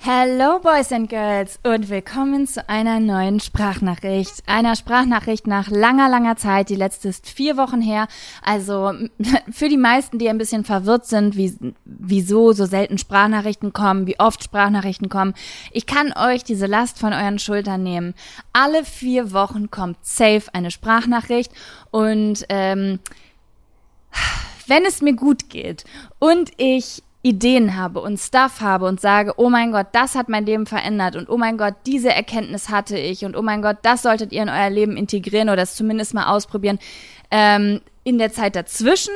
Hello Boys and Girls und willkommen zu einer neuen Sprachnachricht. Einer Sprachnachricht nach langer, langer Zeit. Die letzte ist vier Wochen her. Also für die meisten, die ein bisschen verwirrt sind, wie, wieso so selten Sprachnachrichten kommen, wie oft Sprachnachrichten kommen. Ich kann euch diese Last von euren Schultern nehmen. Alle vier Wochen kommt safe eine Sprachnachricht und ähm, wenn es mir gut geht und ich Ideen habe und Stuff habe und sage, oh mein Gott, das hat mein Leben verändert und oh mein Gott, diese Erkenntnis hatte ich und oh mein Gott, das solltet ihr in euer Leben integrieren oder es zumindest mal ausprobieren. Ähm, in der Zeit dazwischen,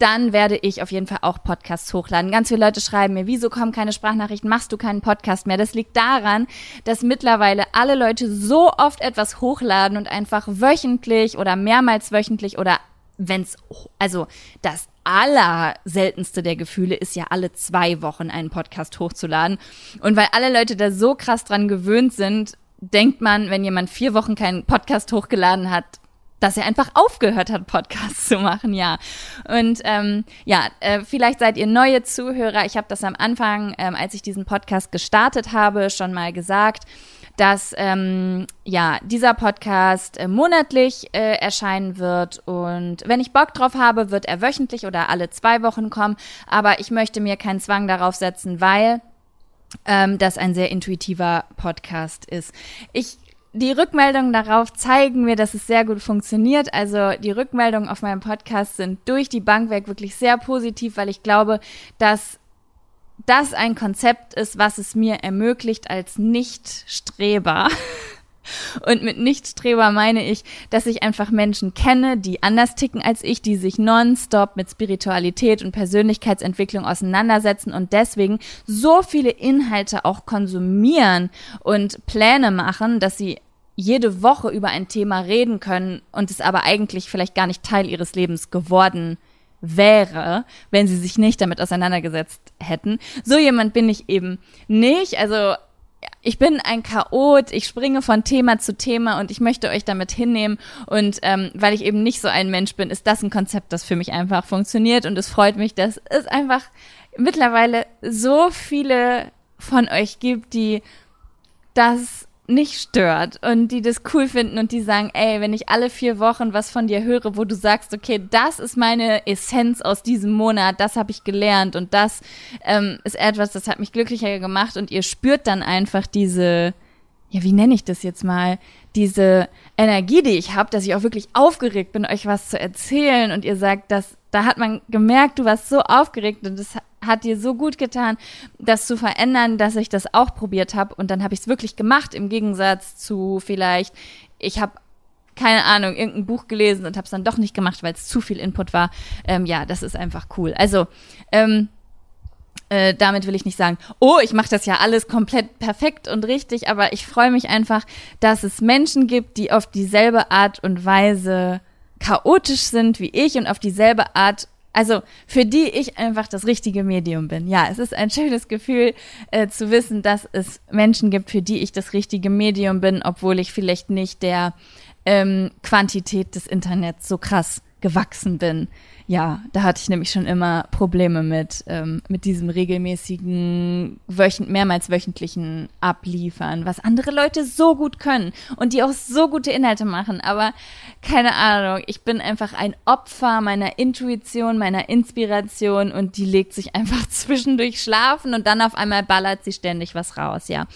dann werde ich auf jeden Fall auch Podcasts hochladen. Ganz viele Leute schreiben mir, wieso kommen keine Sprachnachrichten, machst du keinen Podcast mehr? Das liegt daran, dass mittlerweile alle Leute so oft etwas hochladen und einfach wöchentlich oder mehrmals wöchentlich oder wenn's, also das aller seltenste der Gefühle ist ja alle zwei Wochen einen Podcast hochzuladen. Und weil alle Leute da so krass dran gewöhnt sind, denkt man, wenn jemand vier Wochen keinen Podcast hochgeladen hat, dass er einfach aufgehört hat, Podcasts zu machen, ja. Und ähm, ja, äh, vielleicht seid ihr neue Zuhörer. Ich habe das am Anfang, ähm, als ich diesen Podcast gestartet habe, schon mal gesagt dass ähm, ja dieser Podcast äh, monatlich äh, erscheinen wird und wenn ich Bock drauf habe, wird er wöchentlich oder alle zwei Wochen kommen. Aber ich möchte mir keinen Zwang darauf setzen, weil ähm, das ein sehr intuitiver Podcast ist. Ich die Rückmeldungen darauf zeigen mir, dass es sehr gut funktioniert. Also die Rückmeldungen auf meinem Podcast sind durch die Bank weg wirklich sehr positiv, weil ich glaube, dass das ein Konzept ist, was es mir ermöglicht als Nichtstreber. Und mit Nichtstreber meine ich, dass ich einfach Menschen kenne, die anders ticken als ich, die sich nonstop mit Spiritualität und Persönlichkeitsentwicklung auseinandersetzen und deswegen so viele Inhalte auch konsumieren und Pläne machen, dass sie jede Woche über ein Thema reden können und es aber eigentlich vielleicht gar nicht Teil ihres Lebens geworden wäre, wenn sie sich nicht damit auseinandergesetzt hätten. So jemand bin ich eben nicht. Also ich bin ein Chaot, ich springe von Thema zu Thema und ich möchte euch damit hinnehmen. Und ähm, weil ich eben nicht so ein Mensch bin, ist das ein Konzept, das für mich einfach funktioniert. Und es freut mich, dass es einfach mittlerweile so viele von euch gibt, die das nicht stört und die das cool finden und die sagen, ey, wenn ich alle vier Wochen was von dir höre, wo du sagst, okay, das ist meine Essenz aus diesem Monat, das habe ich gelernt und das ähm, ist etwas, das hat mich glücklicher gemacht und ihr spürt dann einfach diese, ja, wie nenne ich das jetzt mal, diese Energie, die ich habe, dass ich auch wirklich aufgeregt bin, euch was zu erzählen und ihr sagt, dass da hat man gemerkt, du warst so aufgeregt und das hat dir so gut getan, das zu verändern, dass ich das auch probiert habe und dann habe ich es wirklich gemacht im Gegensatz zu vielleicht ich habe keine Ahnung, irgendein Buch gelesen und habe es dann doch nicht gemacht, weil es zu viel Input war. Ähm, ja, das ist einfach cool. Also, ähm, äh, damit will ich nicht sagen, oh, ich mache das ja alles komplett perfekt und richtig, aber ich freue mich einfach, dass es Menschen gibt, die auf dieselbe Art und Weise chaotisch sind wie ich und auf dieselbe Art also für die ich einfach das richtige Medium bin. Ja, es ist ein schönes Gefühl äh, zu wissen, dass es Menschen gibt, für die ich das richtige Medium bin, obwohl ich vielleicht nicht der ähm, Quantität des Internets so krass gewachsen bin ja, da hatte ich nämlich schon immer Probleme mit, ähm, mit diesem regelmäßigen, wöchent, mehrmals wöchentlichen Abliefern, was andere Leute so gut können und die auch so gute Inhalte machen. Aber keine Ahnung, ich bin einfach ein Opfer meiner Intuition, meiner Inspiration und die legt sich einfach zwischendurch schlafen und dann auf einmal ballert sie ständig was raus, ja.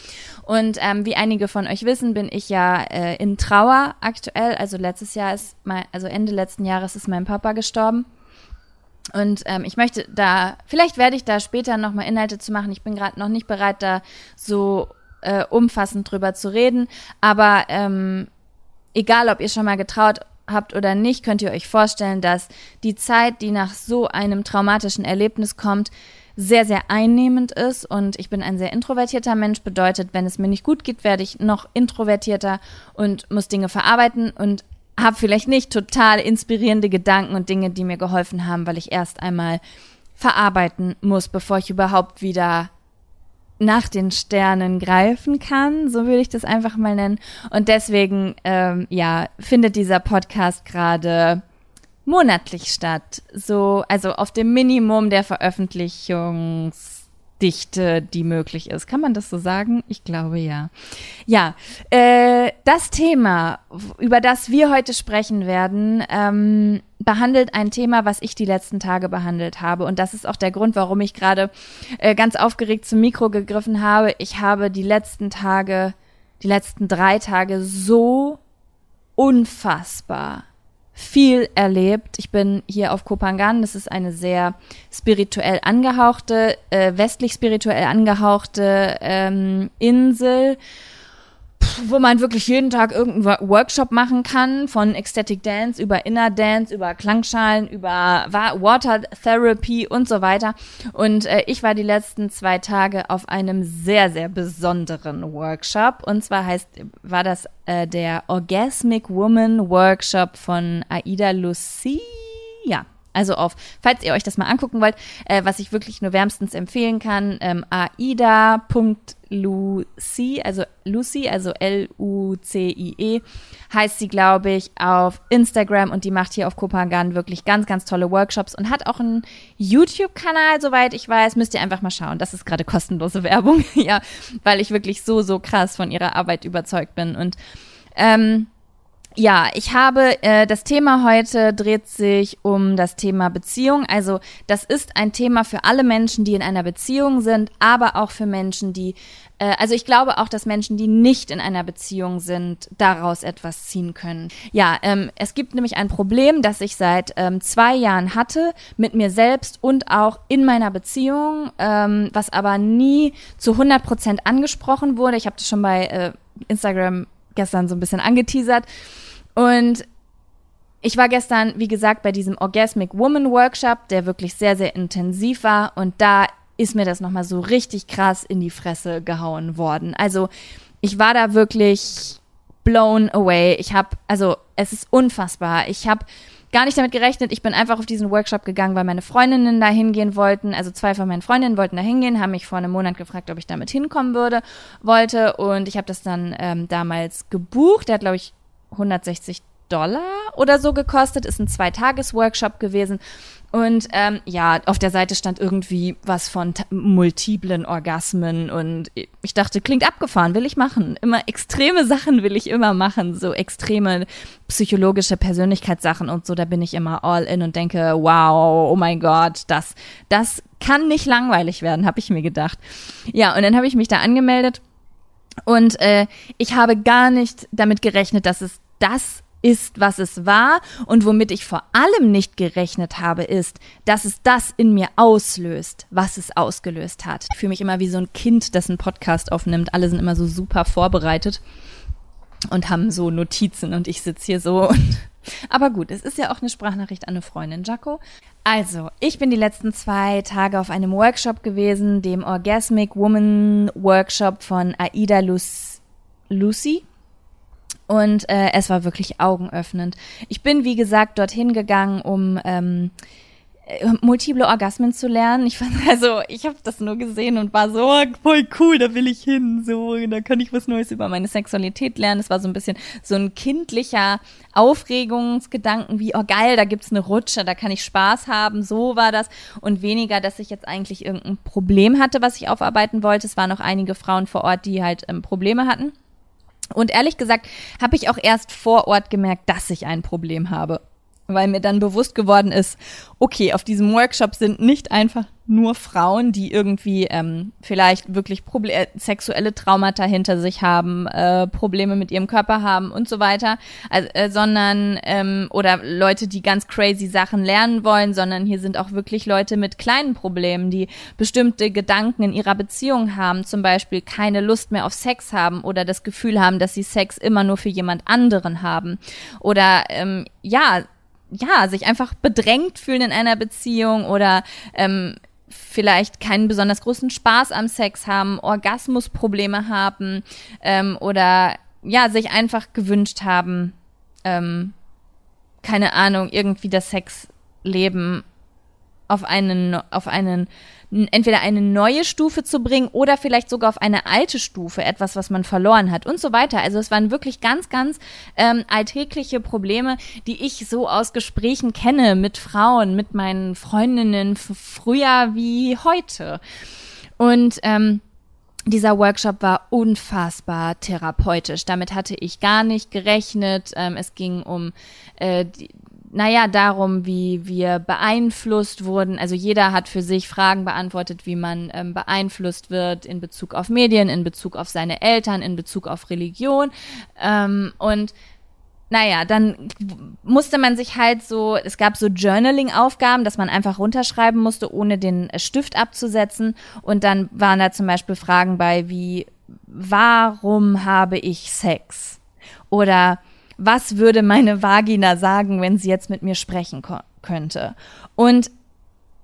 Und ähm, wie einige von euch wissen, bin ich ja äh, in Trauer aktuell. Also letztes Jahr ist mein, also Ende letzten Jahres ist mein Papa gestorben. Und ähm, ich möchte da, vielleicht werde ich da später nochmal Inhalte zu machen. Ich bin gerade noch nicht bereit, da so äh, umfassend drüber zu reden. Aber ähm, egal, ob ihr schon mal getraut habt oder nicht, könnt ihr euch vorstellen, dass die Zeit, die nach so einem traumatischen Erlebnis kommt, sehr, sehr einnehmend ist. Und ich bin ein sehr introvertierter Mensch. Bedeutet, wenn es mir nicht gut geht, werde ich noch introvertierter und muss Dinge verarbeiten. Und habe vielleicht nicht total inspirierende Gedanken und Dinge, die mir geholfen haben, weil ich erst einmal verarbeiten muss, bevor ich überhaupt wieder nach den Sternen greifen kann, so würde ich das einfach mal nennen. Und deswegen, ähm, ja, findet dieser Podcast gerade monatlich statt. So, also auf dem Minimum der Veröffentlichungsdinge, Dichte, die möglich ist. Kann man das so sagen? Ich glaube ja. Ja, äh, das Thema, über das wir heute sprechen werden, ähm, behandelt ein Thema, was ich die letzten Tage behandelt habe. Und das ist auch der Grund, warum ich gerade äh, ganz aufgeregt zum Mikro gegriffen habe. Ich habe die letzten Tage, die letzten drei Tage so unfassbar viel erlebt. Ich bin hier auf Kopangan. Das ist eine sehr spirituell angehauchte, äh, westlich spirituell angehauchte ähm, Insel wo man wirklich jeden Tag irgendeinen Workshop machen kann, von Ecstatic Dance über Inner Dance, über Klangschalen, über Water Therapy und so weiter. Und äh, ich war die letzten zwei Tage auf einem sehr, sehr besonderen Workshop. Und zwar heißt, war das äh, der Orgasmic Woman Workshop von Aida Lucia. Also auf, falls ihr euch das mal angucken wollt, äh, was ich wirklich nur wärmstens empfehlen kann, ähm, aida.lucy, also Lucy, also L-U-C-I-E, heißt sie, glaube ich, auf Instagram und die macht hier auf Kopangan wirklich ganz, ganz tolle Workshops und hat auch einen YouTube-Kanal, soweit ich weiß, müsst ihr einfach mal schauen. Das ist gerade kostenlose Werbung, ja, weil ich wirklich so, so krass von ihrer Arbeit überzeugt bin und ähm, ja, ich habe äh, das Thema heute dreht sich um das Thema Beziehung. Also das ist ein Thema für alle Menschen, die in einer Beziehung sind, aber auch für Menschen, die äh, also ich glaube auch, dass Menschen, die nicht in einer Beziehung sind, daraus etwas ziehen können. Ja, ähm, es gibt nämlich ein Problem, das ich seit ähm, zwei Jahren hatte mit mir selbst und auch in meiner Beziehung, ähm, was aber nie zu 100 Prozent angesprochen wurde. Ich habe das schon bei äh, Instagram gestern so ein bisschen angeteasert. Und ich war gestern, wie gesagt, bei diesem Orgasmic Woman Workshop, der wirklich sehr, sehr intensiv war. Und da ist mir das nochmal so richtig krass in die Fresse gehauen worden. Also ich war da wirklich blown away. Ich habe, also es ist unfassbar. Ich habe gar nicht damit gerechnet. Ich bin einfach auf diesen Workshop gegangen, weil meine Freundinnen da hingehen wollten. Also zwei von meinen Freundinnen wollten da hingehen, haben mich vor einem Monat gefragt, ob ich damit hinkommen würde, wollte. Und ich habe das dann ähm, damals gebucht. Der hat, glaube ich, 160 Dollar oder so gekostet, ist ein Zweitages-Workshop gewesen. Und ähm, ja, auf der Seite stand irgendwie was von multiplen Orgasmen und ich dachte, klingt abgefahren, will ich machen. Immer extreme Sachen will ich immer machen, so extreme psychologische Persönlichkeitssachen und so, da bin ich immer all in und denke, wow, oh mein Gott, das, das kann nicht langweilig werden, habe ich mir gedacht. Ja, und dann habe ich mich da angemeldet und äh, ich habe gar nicht damit gerechnet, dass es das ist, was es war und womit ich vor allem nicht gerechnet habe, ist, dass es das in mir auslöst, was es ausgelöst hat. Ich fühle mich immer wie so ein Kind, das einen Podcast aufnimmt. Alle sind immer so super vorbereitet und haben so Notizen und ich sitze hier so und aber gut, es ist ja auch eine Sprachnachricht an eine Freundin, Jaco. Also, ich bin die letzten zwei Tage auf einem Workshop gewesen, dem Orgasmic Woman Workshop von Aida Lucy. Und äh, es war wirklich augenöffnend. Ich bin, wie gesagt, dorthin gegangen, um ähm, äh, multiple Orgasmen zu lernen. Ich fand also, ich habe das nur gesehen und war so oh, voll cool, da will ich hin, so da kann ich was Neues über meine Sexualität lernen. Es war so ein bisschen so ein kindlicher Aufregungsgedanken wie oh geil, da gibt's eine Rutsche, da kann ich Spaß haben. So war das und weniger, dass ich jetzt eigentlich irgendein Problem hatte, was ich aufarbeiten wollte. Es waren noch einige Frauen vor Ort, die halt ähm, Probleme hatten. Und ehrlich gesagt habe ich auch erst vor Ort gemerkt, dass ich ein Problem habe weil mir dann bewusst geworden ist, okay, auf diesem Workshop sind nicht einfach nur Frauen, die irgendwie ähm, vielleicht wirklich Proble äh, sexuelle Traumata hinter sich haben, äh, Probleme mit ihrem Körper haben und so weiter, also, äh, sondern ähm, oder Leute, die ganz crazy Sachen lernen wollen, sondern hier sind auch wirklich Leute mit kleinen Problemen, die bestimmte Gedanken in ihrer Beziehung haben, zum Beispiel keine Lust mehr auf Sex haben oder das Gefühl haben, dass sie Sex immer nur für jemand anderen haben. Oder ähm, ja ja, sich einfach bedrängt fühlen in einer Beziehung oder ähm, vielleicht keinen besonders großen Spaß am Sex haben, Orgasmusprobleme haben ähm, oder ja, sich einfach gewünscht haben, ähm, keine Ahnung, irgendwie das Sexleben auf einen, auf einen entweder eine neue Stufe zu bringen oder vielleicht sogar auf eine alte Stufe, etwas, was man verloren hat und so weiter. Also es waren wirklich ganz, ganz ähm, alltägliche Probleme, die ich so aus Gesprächen kenne mit Frauen, mit meinen Freundinnen früher wie heute. Und ähm, dieser Workshop war unfassbar therapeutisch. Damit hatte ich gar nicht gerechnet. Ähm, es ging um äh, die, naja, darum, wie wir beeinflusst wurden. Also jeder hat für sich Fragen beantwortet, wie man ähm, beeinflusst wird in Bezug auf Medien, in Bezug auf seine Eltern, in Bezug auf Religion. Ähm, und naja, dann musste man sich halt so, es gab so Journaling-Aufgaben, dass man einfach runterschreiben musste, ohne den Stift abzusetzen. Und dann waren da zum Beispiel Fragen bei wie, warum habe ich Sex? Oder was würde meine Vagina sagen, wenn sie jetzt mit mir sprechen könnte? Und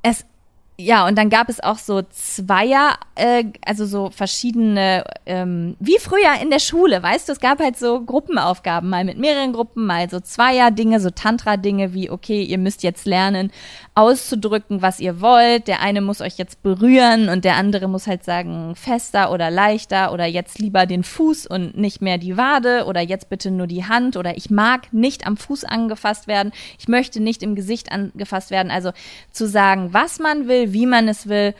es ja, und dann gab es auch so Zweier, äh, also so verschiedene, ähm, wie früher in der Schule, weißt du, es gab halt so Gruppenaufgaben, mal mit mehreren Gruppen, mal so Zweier-Dinge, so Tantra-Dinge wie, okay, ihr müsst jetzt lernen, auszudrücken, was ihr wollt. Der eine muss euch jetzt berühren und der andere muss halt sagen, fester oder leichter oder jetzt lieber den Fuß und nicht mehr die Wade oder jetzt bitte nur die Hand oder ich mag nicht am Fuß angefasst werden, ich möchte nicht im Gesicht angefasst werden. Also zu sagen, was man will, wie man es will,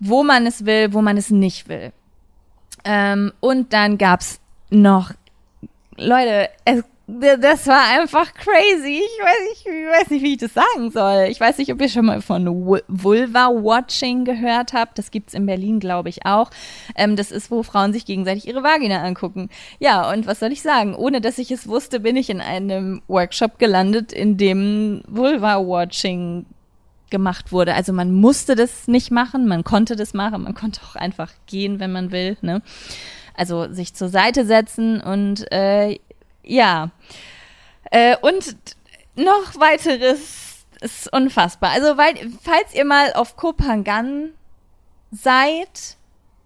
wo man es will, wo man es nicht will. Ähm, und dann gab's noch, Leute, es das war einfach crazy. Ich weiß, nicht, ich weiß nicht, wie ich das sagen soll. Ich weiß nicht, ob ihr schon mal von Vulva-Watching gehört habt. Das gibt's in Berlin, glaube ich, auch. Ähm, das ist, wo Frauen sich gegenseitig ihre Vagina angucken. Ja, und was soll ich sagen? Ohne dass ich es wusste, bin ich in einem Workshop gelandet, in dem Vulva-Watching gemacht wurde. Also man musste das nicht machen, man konnte das machen, man konnte auch einfach gehen, wenn man will. Ne? Also sich zur Seite setzen und äh, ja. Äh, und noch weiteres ist unfassbar. Also, weil, falls ihr mal auf Kopangan seid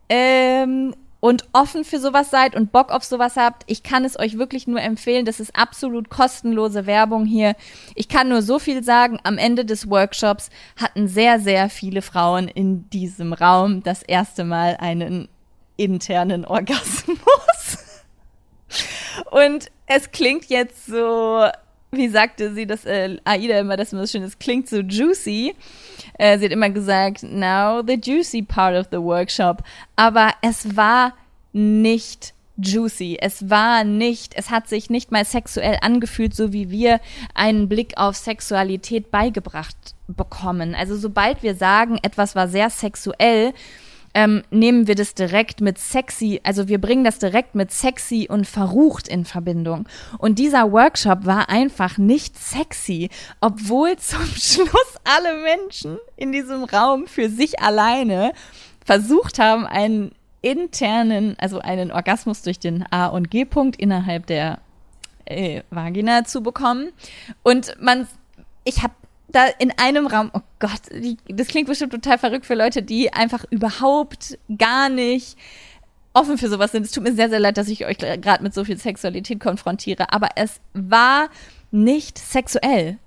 ähm, und offen für sowas seid und Bock auf sowas habt, ich kann es euch wirklich nur empfehlen. Das ist absolut kostenlose Werbung hier. Ich kann nur so viel sagen. Am Ende des Workshops hatten sehr, sehr viele Frauen in diesem Raum das erste Mal einen internen Orgasmus. Und es klingt jetzt so, wie sagte sie das, äh, Aida immer, das immer so schön, es klingt so juicy. Äh, sie hat immer gesagt, now the juicy part of the workshop. Aber es war nicht juicy. Es war nicht, es hat sich nicht mal sexuell angefühlt, so wie wir einen Blick auf Sexualität beigebracht bekommen. Also sobald wir sagen, etwas war sehr sexuell, ähm, nehmen wir das direkt mit sexy, also wir bringen das direkt mit sexy und verrucht in Verbindung. Und dieser Workshop war einfach nicht sexy, obwohl zum Schluss alle Menschen in diesem Raum für sich alleine versucht haben, einen internen, also einen Orgasmus durch den A- und G-Punkt innerhalb der äh, Vagina zu bekommen. Und man, ich habe da in einem Raum, oh Gott, das klingt bestimmt total verrückt für Leute, die einfach überhaupt gar nicht offen für sowas sind. Es tut mir sehr, sehr leid, dass ich euch gerade mit so viel Sexualität konfrontiere, aber es war nicht sexuell.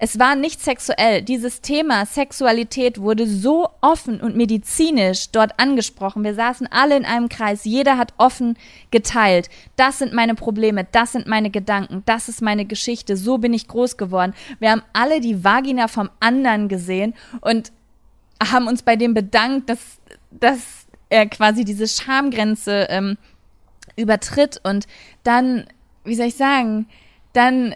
Es war nicht sexuell. Dieses Thema Sexualität wurde so offen und medizinisch dort angesprochen. Wir saßen alle in einem Kreis. Jeder hat offen geteilt. Das sind meine Probleme. Das sind meine Gedanken. Das ist meine Geschichte. So bin ich groß geworden. Wir haben alle die Vagina vom anderen gesehen und haben uns bei dem bedankt, dass, dass er quasi diese Schamgrenze ähm, übertritt und dann, wie soll ich sagen, dann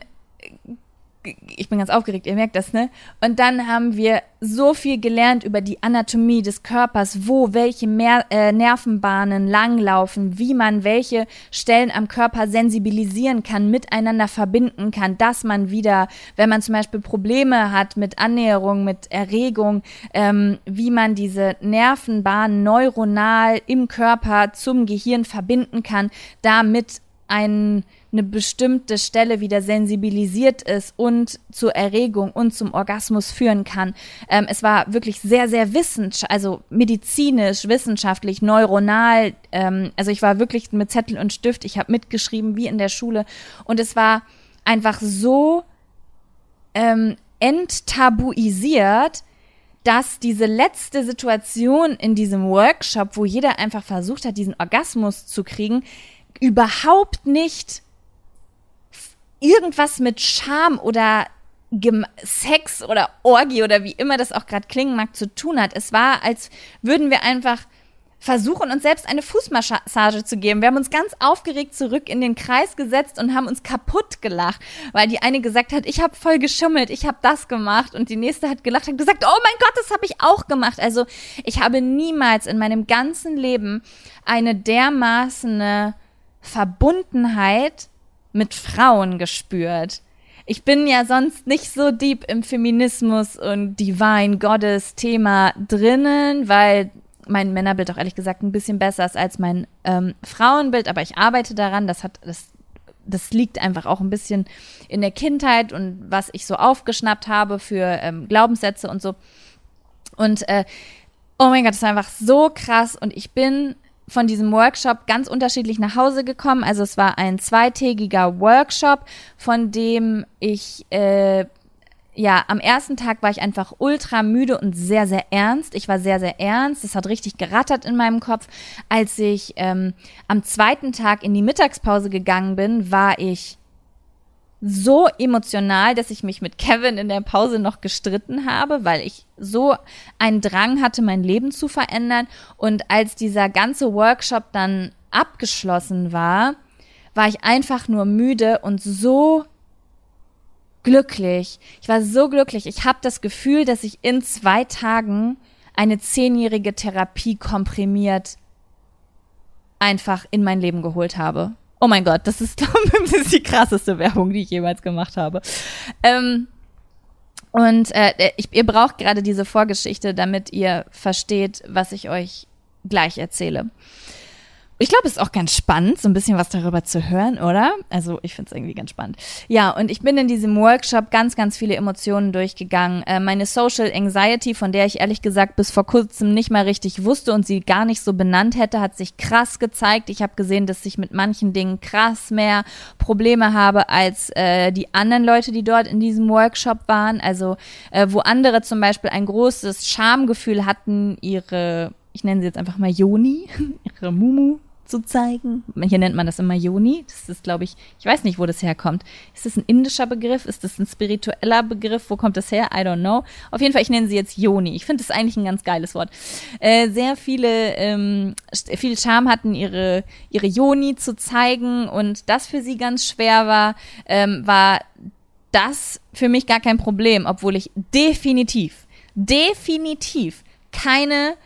ich bin ganz aufgeregt, ihr merkt das, ne? Und dann haben wir so viel gelernt über die Anatomie des Körpers, wo welche Mer äh, Nervenbahnen langlaufen, wie man welche Stellen am Körper sensibilisieren kann, miteinander verbinden kann, dass man wieder, wenn man zum Beispiel Probleme hat mit Annäherung, mit Erregung, ähm, wie man diese Nervenbahnen neuronal im Körper zum Gehirn verbinden kann, damit ein eine bestimmte Stelle wieder sensibilisiert ist und zur Erregung und zum Orgasmus führen kann. Ähm, es war wirklich sehr, sehr wissenschaftlich, also medizinisch, wissenschaftlich, neuronal. Ähm, also ich war wirklich mit Zettel und Stift, ich habe mitgeschrieben wie in der Schule und es war einfach so ähm, enttabuisiert, dass diese letzte Situation in diesem Workshop, wo jeder einfach versucht hat, diesen Orgasmus zu kriegen, überhaupt nicht irgendwas mit Scham oder Sex oder Orgie oder wie immer das auch gerade klingen mag zu tun hat. Es war, als würden wir einfach versuchen, uns selbst eine Fußmassage zu geben. Wir haben uns ganz aufgeregt zurück in den Kreis gesetzt und haben uns kaputt gelacht, weil die eine gesagt hat, ich habe voll geschummelt, ich habe das gemacht und die nächste hat gelacht und gesagt, oh mein Gott, das habe ich auch gemacht. Also ich habe niemals in meinem ganzen Leben eine dermaßene Verbundenheit mit Frauen gespürt. Ich bin ja sonst nicht so deep im Feminismus und Divine Goddess Thema drinnen, weil mein Männerbild auch ehrlich gesagt ein bisschen besser ist als mein ähm, Frauenbild, aber ich arbeite daran. Das hat das das liegt einfach auch ein bisschen in der Kindheit und was ich so aufgeschnappt habe für ähm, Glaubenssätze und so. Und äh, oh mein Gott, das war einfach so krass. Und ich bin von diesem Workshop ganz unterschiedlich nach Hause gekommen. Also es war ein zweitägiger Workshop, von dem ich äh, ja, am ersten Tag war ich einfach ultra müde und sehr, sehr ernst. Ich war sehr, sehr ernst. Es hat richtig gerattert in meinem Kopf. Als ich ähm, am zweiten Tag in die Mittagspause gegangen bin, war ich so emotional, dass ich mich mit Kevin in der Pause noch gestritten habe, weil ich so einen Drang hatte, mein Leben zu verändern. Und als dieser ganze Workshop dann abgeschlossen war, war ich einfach nur müde und so glücklich. Ich war so glücklich. Ich habe das Gefühl, dass ich in zwei Tagen eine zehnjährige Therapie komprimiert einfach in mein Leben geholt habe. Oh mein Gott, das ist, glaube ich, die krasseste Werbung, die ich jemals gemacht habe. Ähm, und äh, ich, ihr braucht gerade diese Vorgeschichte, damit ihr versteht, was ich euch gleich erzähle. Ich glaube, es ist auch ganz spannend, so ein bisschen was darüber zu hören, oder? Also ich finde es irgendwie ganz spannend. Ja, und ich bin in diesem Workshop ganz, ganz viele Emotionen durchgegangen. Äh, meine Social Anxiety, von der ich ehrlich gesagt bis vor kurzem nicht mal richtig wusste und sie gar nicht so benannt hätte, hat sich krass gezeigt. Ich habe gesehen, dass ich mit manchen Dingen krass mehr Probleme habe als äh, die anderen Leute, die dort in diesem Workshop waren. Also äh, wo andere zum Beispiel ein großes Schamgefühl hatten, ihre ich nenne sie jetzt einfach mal Joni, ihre Mumu zu zeigen. Hier nennt man das immer Yoni. Das ist, glaube ich, ich weiß nicht, wo das herkommt. Ist das ein indischer Begriff? Ist das ein spiritueller Begriff? Wo kommt das her? I don't know. Auf jeden Fall, ich nenne sie jetzt Yoni. Ich finde das eigentlich ein ganz geiles Wort. Äh, sehr viele, ähm, viel Charme hatten, ihre, ihre Yoni zu zeigen und das für sie ganz schwer war, ähm, war das für mich gar kein Problem, obwohl ich definitiv, definitiv keine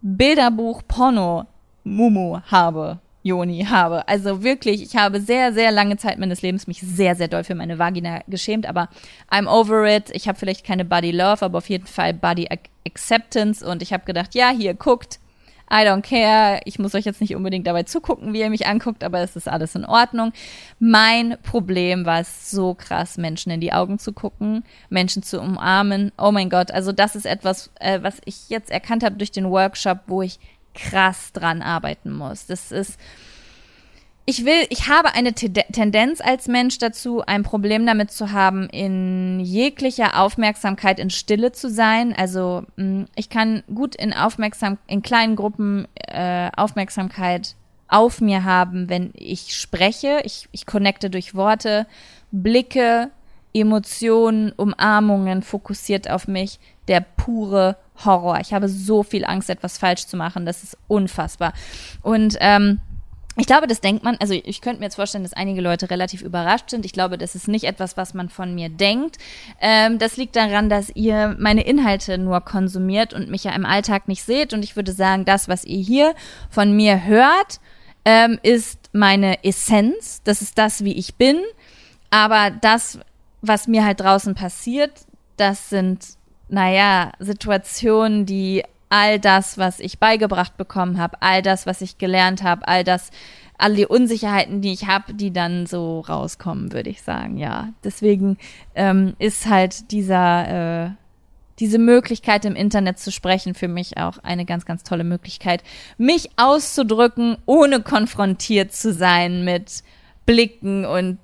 Bilderbuch-Porno Mumu habe, Joni habe. Also wirklich, ich habe sehr, sehr lange Zeit meines Lebens mich sehr, sehr doll für meine Vagina geschämt, aber I'm over it. Ich habe vielleicht keine Body Love, aber auf jeden Fall Body Acceptance und ich habe gedacht, ja, hier guckt. I don't care. Ich muss euch jetzt nicht unbedingt dabei zugucken, wie ihr mich anguckt, aber es ist alles in Ordnung. Mein Problem war es so krass, Menschen in die Augen zu gucken, Menschen zu umarmen. Oh mein Gott, also das ist etwas, äh, was ich jetzt erkannt habe durch den Workshop, wo ich krass dran arbeiten muss. Das ist, ich will, ich habe eine Tendenz als Mensch dazu, ein Problem damit zu haben, in jeglicher Aufmerksamkeit in Stille zu sein. Also mm, ich kann gut in Aufmerksam, in kleinen Gruppen äh, Aufmerksamkeit auf mir haben, wenn ich spreche. Ich, ich connecte durch Worte, Blicke, Emotionen, Umarmungen, fokussiert auf mich. Der pure Horror. Ich habe so viel Angst, etwas falsch zu machen. Das ist unfassbar. Und ähm, ich glaube, das denkt man, also ich könnte mir jetzt vorstellen, dass einige Leute relativ überrascht sind. Ich glaube, das ist nicht etwas, was man von mir denkt. Ähm, das liegt daran, dass ihr meine Inhalte nur konsumiert und mich ja im Alltag nicht seht. Und ich würde sagen, das, was ihr hier von mir hört, ähm, ist meine Essenz. Das ist das, wie ich bin. Aber das, was mir halt draußen passiert, das sind naja, Situationen, die all das, was ich beigebracht bekommen habe, all das, was ich gelernt habe, all das, all die Unsicherheiten, die ich habe, die dann so rauskommen, würde ich sagen, ja. Deswegen ähm, ist halt dieser, äh, diese Möglichkeit im Internet zu sprechen für mich auch eine ganz, ganz tolle Möglichkeit, mich auszudrücken, ohne konfrontiert zu sein mit Blicken und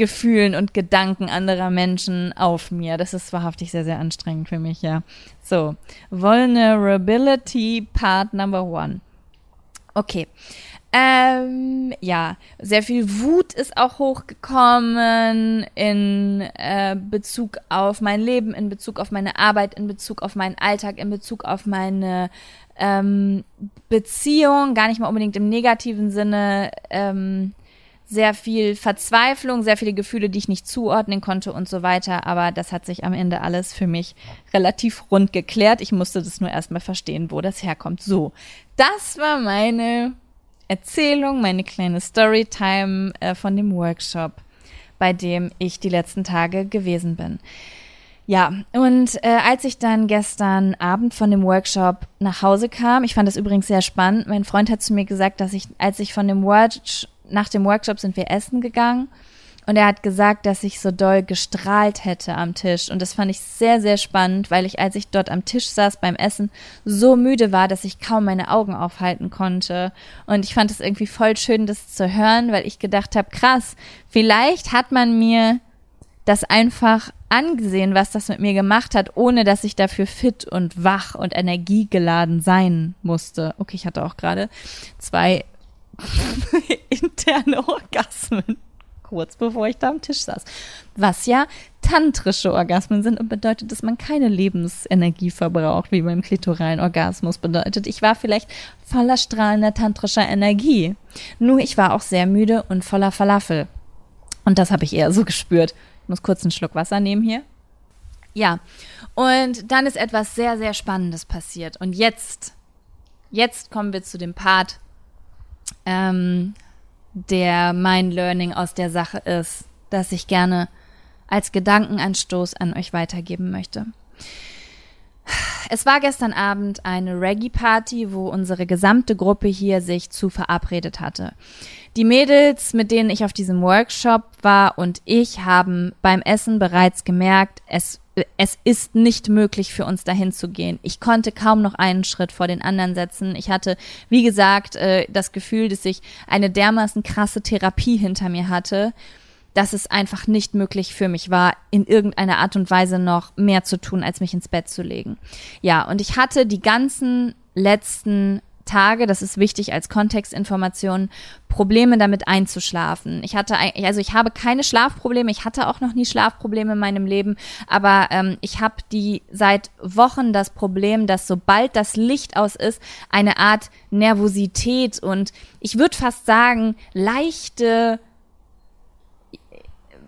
Gefühlen und Gedanken anderer Menschen auf mir. Das ist wahrhaftig sehr, sehr anstrengend für mich, ja. So, Vulnerability Part Number One. Okay. Ähm, ja, sehr viel Wut ist auch hochgekommen in äh, Bezug auf mein Leben, in Bezug auf meine Arbeit, in Bezug auf meinen Alltag, in Bezug auf meine ähm, Beziehung, gar nicht mal unbedingt im negativen Sinne. Ähm, sehr viel Verzweiflung, sehr viele Gefühle, die ich nicht zuordnen konnte und so weiter. Aber das hat sich am Ende alles für mich relativ rund geklärt. Ich musste das nur erstmal verstehen, wo das herkommt. So, das war meine Erzählung, meine kleine Storytime äh, von dem Workshop, bei dem ich die letzten Tage gewesen bin. Ja, und äh, als ich dann gestern Abend von dem Workshop nach Hause kam, ich fand das übrigens sehr spannend, mein Freund hat zu mir gesagt, dass ich, als ich von dem Workshop nach dem Workshop sind wir essen gegangen und er hat gesagt, dass ich so doll gestrahlt hätte am Tisch. Und das fand ich sehr, sehr spannend, weil ich, als ich dort am Tisch saß beim Essen, so müde war, dass ich kaum meine Augen aufhalten konnte. Und ich fand es irgendwie voll schön, das zu hören, weil ich gedacht habe, krass, vielleicht hat man mir das einfach angesehen, was das mit mir gemacht hat, ohne dass ich dafür fit und wach und energiegeladen sein musste. Okay, ich hatte auch gerade zwei interne Orgasmen. Kurz bevor ich da am Tisch saß. Was ja tantrische Orgasmen sind und bedeutet, dass man keine Lebensenergie verbraucht, wie beim klitoralen Orgasmus bedeutet. Ich war vielleicht voller strahlender tantrischer Energie. Nur ich war auch sehr müde und voller Falafel. Und das habe ich eher so gespürt. Ich muss kurz einen Schluck Wasser nehmen hier. Ja, und dann ist etwas sehr, sehr Spannendes passiert. Und jetzt, jetzt kommen wir zu dem Part, ähm, der mein Learning aus der Sache ist, dass ich gerne als Gedankenanstoß an euch weitergeben möchte. Es war gestern Abend eine Reggae-Party, wo unsere gesamte Gruppe hier sich zu verabredet hatte. Die Mädels, mit denen ich auf diesem Workshop war und ich haben beim Essen bereits gemerkt, es es ist nicht möglich für uns dahin zu gehen. Ich konnte kaum noch einen Schritt vor den anderen setzen. Ich hatte, wie gesagt, äh, das Gefühl, dass ich eine dermaßen krasse Therapie hinter mir hatte, dass es einfach nicht möglich für mich war, in irgendeiner Art und Weise noch mehr zu tun, als mich ins Bett zu legen. Ja, und ich hatte die ganzen letzten Tage, das ist wichtig als Kontextinformation, Probleme damit einzuschlafen. Ich hatte, also ich habe keine Schlafprobleme, ich hatte auch noch nie Schlafprobleme in meinem Leben, aber ähm, ich habe die seit Wochen das Problem, dass sobald das Licht aus ist, eine Art Nervosität und ich würde fast sagen, leichte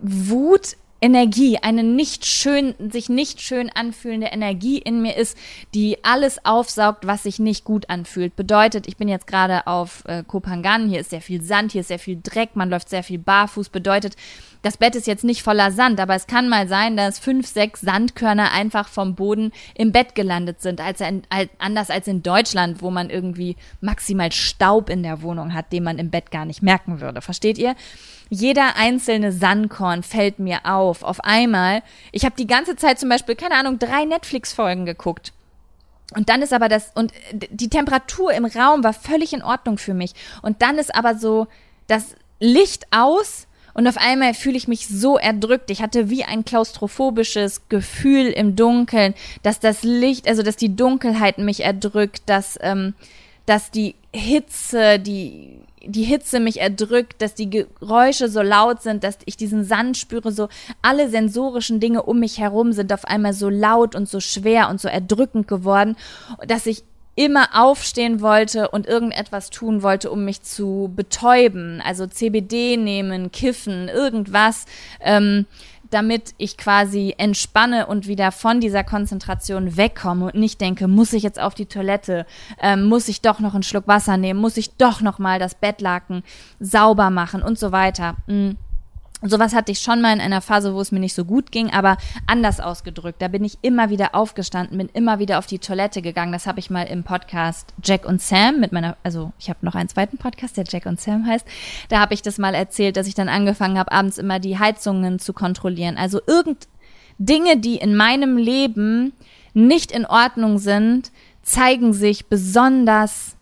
Wut Energie, eine nicht schön, sich nicht schön anfühlende Energie in mir ist, die alles aufsaugt, was sich nicht gut anfühlt. Bedeutet, ich bin jetzt gerade auf äh, Kopangan, hier ist sehr viel Sand, hier ist sehr viel Dreck, man läuft sehr viel barfuß. Bedeutet, das Bett ist jetzt nicht voller Sand, aber es kann mal sein, dass fünf, sechs Sandkörner einfach vom Boden im Bett gelandet sind, als, ein, als anders als in Deutschland, wo man irgendwie maximal Staub in der Wohnung hat, den man im Bett gar nicht merken würde. Versteht ihr? jeder einzelne Sandkorn fällt mir auf. Auf einmal. Ich habe die ganze Zeit zum Beispiel, keine Ahnung, drei Netflix-Folgen geguckt. Und dann ist aber das, und die Temperatur im Raum war völlig in Ordnung für mich. Und dann ist aber so das Licht aus und auf einmal fühle ich mich so erdrückt. Ich hatte wie ein klaustrophobisches Gefühl im Dunkeln, dass das Licht, also dass die Dunkelheit mich erdrückt, dass, ähm, dass die Hitze, die die Hitze mich erdrückt, dass die Geräusche so laut sind, dass ich diesen Sand spüre, so alle sensorischen Dinge um mich herum sind auf einmal so laut und so schwer und so erdrückend geworden, dass ich immer aufstehen wollte und irgendetwas tun wollte, um mich zu betäuben. Also CBD nehmen, kiffen, irgendwas. Ähm, damit ich quasi entspanne und wieder von dieser Konzentration wegkomme und nicht denke, muss ich jetzt auf die Toilette, ähm, muss ich doch noch einen Schluck Wasser nehmen, muss ich doch noch mal das Bettlaken sauber machen und so weiter. Mhm. Sowas hatte ich schon mal in einer Phase, wo es mir nicht so gut ging, aber anders ausgedrückt. Da bin ich immer wieder aufgestanden, bin immer wieder auf die Toilette gegangen. Das habe ich mal im Podcast Jack und Sam mit meiner, also ich habe noch einen zweiten Podcast, der Jack und Sam heißt. Da habe ich das mal erzählt, dass ich dann angefangen habe, abends immer die Heizungen zu kontrollieren. Also irgend Dinge, die in meinem Leben nicht in Ordnung sind, zeigen sich besonders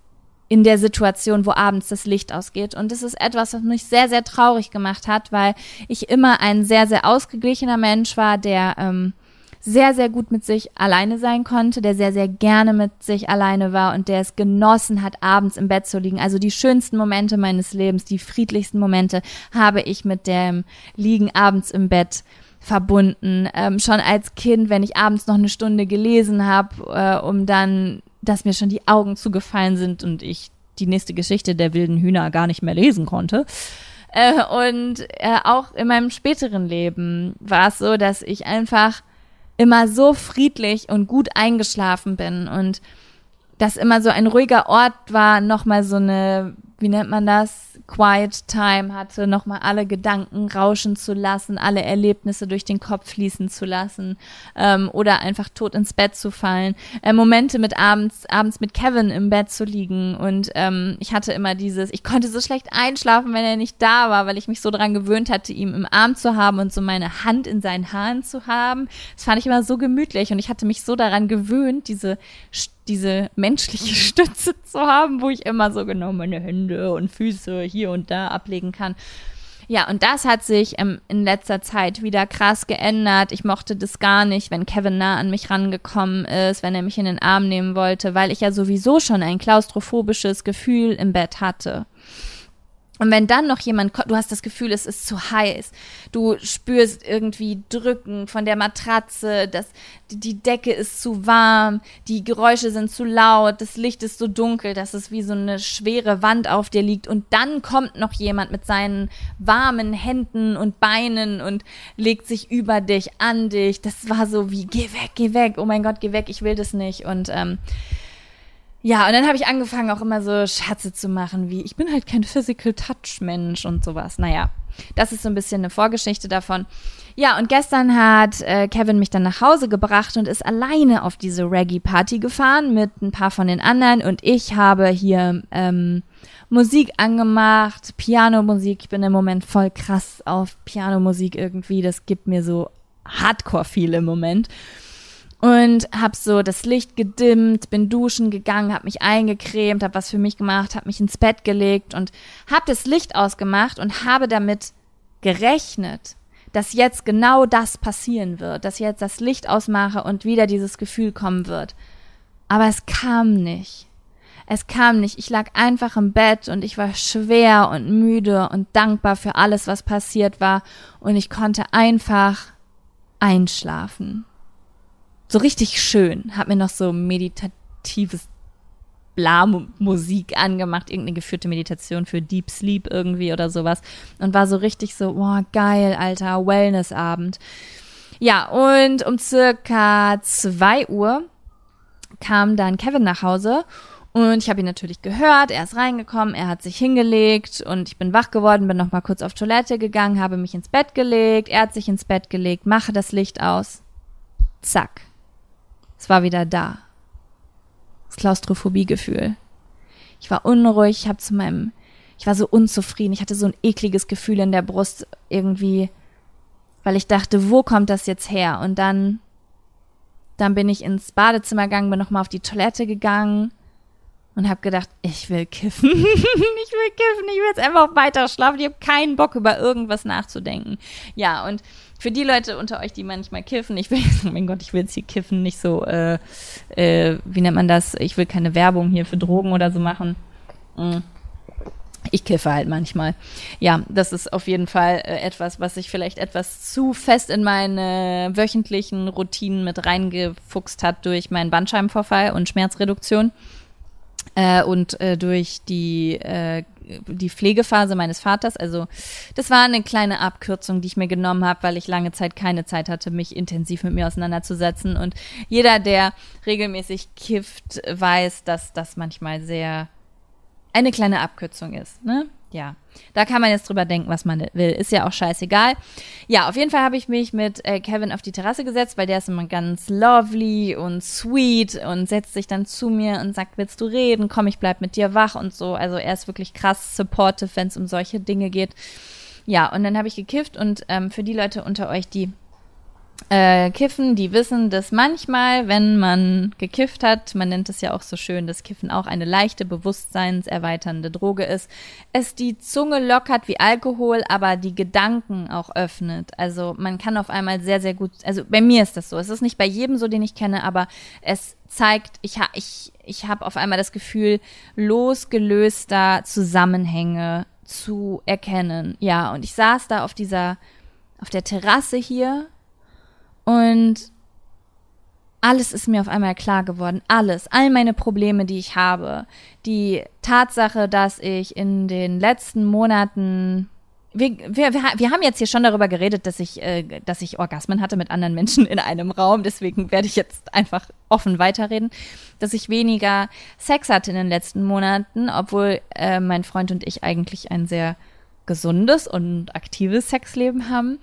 in der Situation, wo abends das Licht ausgeht. Und das ist etwas, was mich sehr, sehr traurig gemacht hat, weil ich immer ein sehr, sehr ausgeglichener Mensch war, der ähm, sehr, sehr gut mit sich alleine sein konnte, der sehr, sehr gerne mit sich alleine war und der es genossen hat, abends im Bett zu liegen. Also die schönsten Momente meines Lebens, die friedlichsten Momente habe ich mit dem Liegen abends im Bett verbunden. Ähm, schon als Kind, wenn ich abends noch eine Stunde gelesen habe, äh, um dann, dass mir schon die Augen zugefallen sind und ich die nächste Geschichte der wilden Hühner gar nicht mehr lesen konnte. Äh, und äh, auch in meinem späteren Leben war es so, dass ich einfach immer so friedlich und gut eingeschlafen bin und das immer so ein ruhiger Ort war, nochmal so eine, wie nennt man das? Quiet Time hatte, nochmal alle Gedanken rauschen zu lassen, alle Erlebnisse durch den Kopf fließen zu lassen ähm, oder einfach tot ins Bett zu fallen. Äh, Momente mit abends, abends mit Kevin im Bett zu liegen und ähm, ich hatte immer dieses, ich konnte so schlecht einschlafen, wenn er nicht da war, weil ich mich so daran gewöhnt hatte, ihn im Arm zu haben und so meine Hand in seinen Haaren zu haben. Das fand ich immer so gemütlich und ich hatte mich so daran gewöhnt, diese diese menschliche Stütze zu haben, wo ich immer so genau meine Hände und Füße hier und da ablegen kann. Ja, und das hat sich ähm, in letzter Zeit wieder krass geändert. Ich mochte das gar nicht, wenn Kevin nah an mich rangekommen ist, wenn er mich in den Arm nehmen wollte, weil ich ja sowieso schon ein klaustrophobisches Gefühl im Bett hatte. Und wenn dann noch jemand, du hast das Gefühl, es ist zu heiß, du spürst irgendwie Drücken von der Matratze, das, die Decke ist zu warm, die Geräusche sind zu laut, das Licht ist so dunkel, dass es wie so eine schwere Wand auf dir liegt und dann kommt noch jemand mit seinen warmen Händen und Beinen und legt sich über dich, an dich. Das war so wie, geh weg, geh weg, oh mein Gott, geh weg, ich will das nicht. Und ähm, ja, und dann habe ich angefangen, auch immer so Scherze zu machen, wie ich bin halt kein Physical Touch Mensch und sowas. Naja, das ist so ein bisschen eine Vorgeschichte davon. Ja, und gestern hat äh, Kevin mich dann nach Hause gebracht und ist alleine auf diese Reggae-Party gefahren mit ein paar von den anderen und ich habe hier ähm, Musik angemacht, Pianomusik. Ich bin im Moment voll krass auf Pianomusik irgendwie. Das gibt mir so Hardcore viel im Moment und hab so das Licht gedimmt, bin duschen gegangen, hab mich eingecremt, hab was für mich gemacht, hab mich ins Bett gelegt und hab das Licht ausgemacht und habe damit gerechnet, dass jetzt genau das passieren wird, dass jetzt das Licht ausmache und wieder dieses Gefühl kommen wird. Aber es kam nicht. Es kam nicht. Ich lag einfach im Bett und ich war schwer und müde und dankbar für alles, was passiert war und ich konnte einfach einschlafen so richtig schön. Hab mir noch so meditatives Bla-Musik angemacht, irgendeine geführte Meditation für Deep Sleep irgendwie oder sowas. Und war so richtig so, boah, geil, Alter, Wellnessabend. Ja, und um circa zwei Uhr kam dann Kevin nach Hause und ich habe ihn natürlich gehört, er ist reingekommen, er hat sich hingelegt und ich bin wach geworden, bin noch mal kurz auf Toilette gegangen, habe mich ins Bett gelegt, er hat sich ins Bett gelegt, mache das Licht aus. Zack. Es war wieder da. Das Klaustrophobiegefühl. Ich war unruhig, ich habe zu meinem, ich war so unzufrieden, ich hatte so ein ekliges Gefühl in der Brust irgendwie, weil ich dachte, wo kommt das jetzt her? Und dann, dann bin ich ins Badezimmer gegangen, bin nochmal auf die Toilette gegangen und habe gedacht, ich will kiffen. ich will kiffen, ich will jetzt einfach weiter schlafen. Ich habe keinen Bock, über irgendwas nachzudenken. Ja, und für die Leute unter euch, die manchmal kiffen, ich will, oh mein Gott, ich will jetzt hier kiffen, nicht so, äh, äh, wie nennt man das? Ich will keine Werbung hier für Drogen oder so machen. Mhm. Ich kiffe halt manchmal. Ja, das ist auf jeden Fall äh, etwas, was sich vielleicht etwas zu fest in meine wöchentlichen Routinen mit reingefuchst hat durch meinen Bandscheibenvorfall und Schmerzreduktion äh, und äh, durch die, äh, die Pflegephase meines Vaters. Also das war eine kleine Abkürzung, die ich mir genommen habe, weil ich lange Zeit keine Zeit hatte, mich intensiv mit mir auseinanderzusetzen. Und jeder, der regelmäßig kifft, weiß, dass das manchmal sehr eine kleine Abkürzung ist. Ne? Ja, da kann man jetzt drüber denken, was man will. Ist ja auch scheißegal. Ja, auf jeden Fall habe ich mich mit äh, Kevin auf die Terrasse gesetzt, weil der ist immer ganz lovely und sweet und setzt sich dann zu mir und sagt, willst du reden? Komm, ich bleib mit dir wach und so. Also er ist wirklich krass supportive, wenn es um solche Dinge geht. Ja, und dann habe ich gekifft und ähm, für die Leute unter euch, die äh, kiffen, die wissen, dass manchmal, wenn man gekifft hat, man nennt es ja auch so schön, dass Kiffen auch eine leichte bewusstseinserweiternde Droge ist, es die Zunge lockert wie Alkohol, aber die Gedanken auch öffnet. Also man kann auf einmal sehr, sehr gut, also bei mir ist das so. Es ist nicht bei jedem so, den ich kenne, aber es zeigt, ich, ha, ich, ich habe auf einmal das Gefühl, losgelöster Zusammenhänge zu erkennen. Ja, und ich saß da auf dieser, auf der Terrasse hier und alles ist mir auf einmal klar geworden. Alles. All meine Probleme, die ich habe. Die Tatsache, dass ich in den letzten Monaten wir, wir, wir haben jetzt hier schon darüber geredet, dass ich, äh, dass ich Orgasmen hatte mit anderen Menschen in einem Raum. Deswegen werde ich jetzt einfach offen weiterreden, dass ich weniger Sex hatte in den letzten Monaten, obwohl äh, mein Freund und ich eigentlich ein sehr gesundes und aktives Sexleben haben.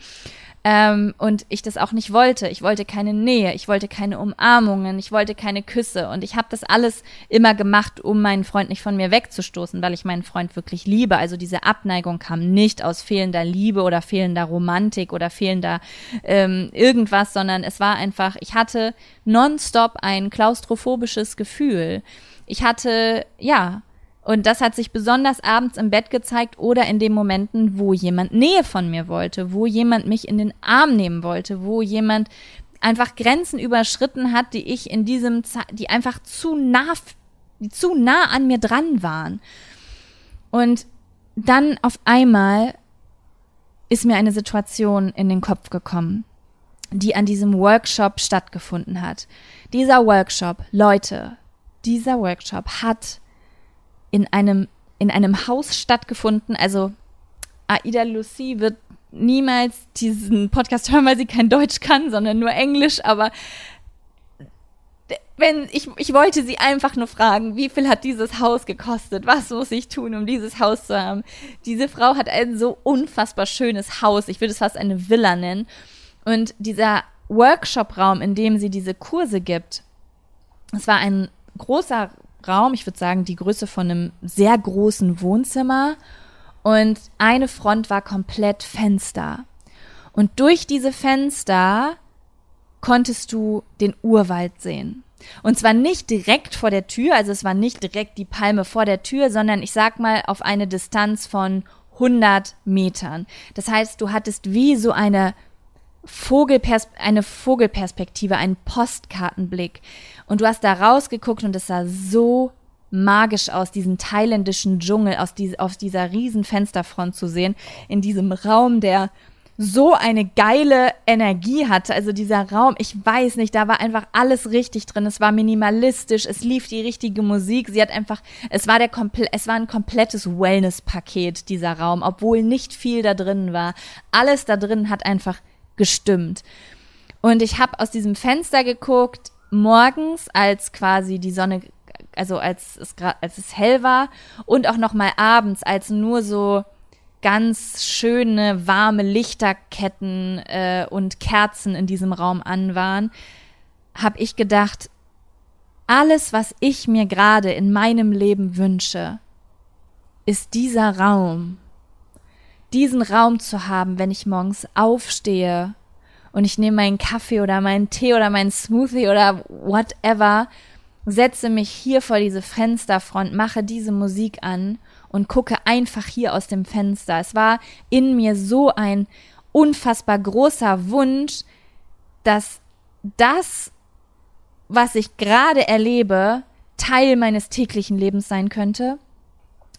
Ähm, und ich das auch nicht wollte. Ich wollte keine Nähe, ich wollte keine Umarmungen, ich wollte keine Küsse. Und ich habe das alles immer gemacht, um meinen Freund nicht von mir wegzustoßen, weil ich meinen Freund wirklich liebe. Also diese Abneigung kam nicht aus fehlender Liebe oder fehlender Romantik oder fehlender ähm, irgendwas, sondern es war einfach, ich hatte nonstop ein klaustrophobisches Gefühl. Ich hatte, ja, und das hat sich besonders abends im Bett gezeigt oder in den Momenten, wo jemand Nähe von mir wollte, wo jemand mich in den Arm nehmen wollte, wo jemand einfach Grenzen überschritten hat, die ich in diesem, Ze die einfach zu nah, die zu nah an mir dran waren. Und dann auf einmal ist mir eine Situation in den Kopf gekommen, die an diesem Workshop stattgefunden hat. Dieser Workshop, Leute, dieser Workshop hat in einem, in einem Haus stattgefunden. Also Aida Lucy wird niemals diesen Podcast hören, weil sie kein Deutsch kann, sondern nur Englisch, aber wenn ich, ich wollte sie einfach nur fragen, wie viel hat dieses Haus gekostet? Was muss ich tun, um dieses Haus zu haben? Diese Frau hat ein so unfassbar schönes Haus. Ich würde es fast eine Villa nennen. Und dieser Workshop-Raum, in dem sie diese Kurse gibt, es war ein großer Raum, ich würde sagen, die Größe von einem sehr großen Wohnzimmer. Und eine Front war komplett Fenster. Und durch diese Fenster konntest du den Urwald sehen. Und zwar nicht direkt vor der Tür, also es war nicht direkt die Palme vor der Tür, sondern ich sag mal auf eine Distanz von 100 Metern. Das heißt, du hattest wie so eine Vogelpers eine Vogelperspektive, einen Postkartenblick. Und du hast da rausgeguckt und es sah so magisch aus, diesen thailändischen Dschungel aus, die, aus dieser riesen Fensterfront zu sehen, in diesem Raum, der so eine geile Energie hatte. Also dieser Raum, ich weiß nicht, da war einfach alles richtig drin. Es war minimalistisch, es lief die richtige Musik. Sie hat einfach, es war der komple es war ein komplettes Wellness-Paket dieser Raum, obwohl nicht viel da drin war. Alles da drin hat einfach gestimmt. Und ich habe aus diesem Fenster geguckt, morgens, als quasi die Sonne, also als es, als es hell war und auch noch mal abends, als nur so ganz schöne warme Lichterketten äh, und Kerzen in diesem Raum an waren, habe ich gedacht, alles, was ich mir gerade in meinem Leben wünsche, ist dieser Raum. Diesen Raum zu haben, wenn ich morgens aufstehe und ich nehme meinen Kaffee oder meinen Tee oder meinen Smoothie oder whatever, setze mich hier vor diese Fensterfront, mache diese Musik an und gucke einfach hier aus dem Fenster. Es war in mir so ein unfassbar großer Wunsch, dass das, was ich gerade erlebe, Teil meines täglichen Lebens sein könnte,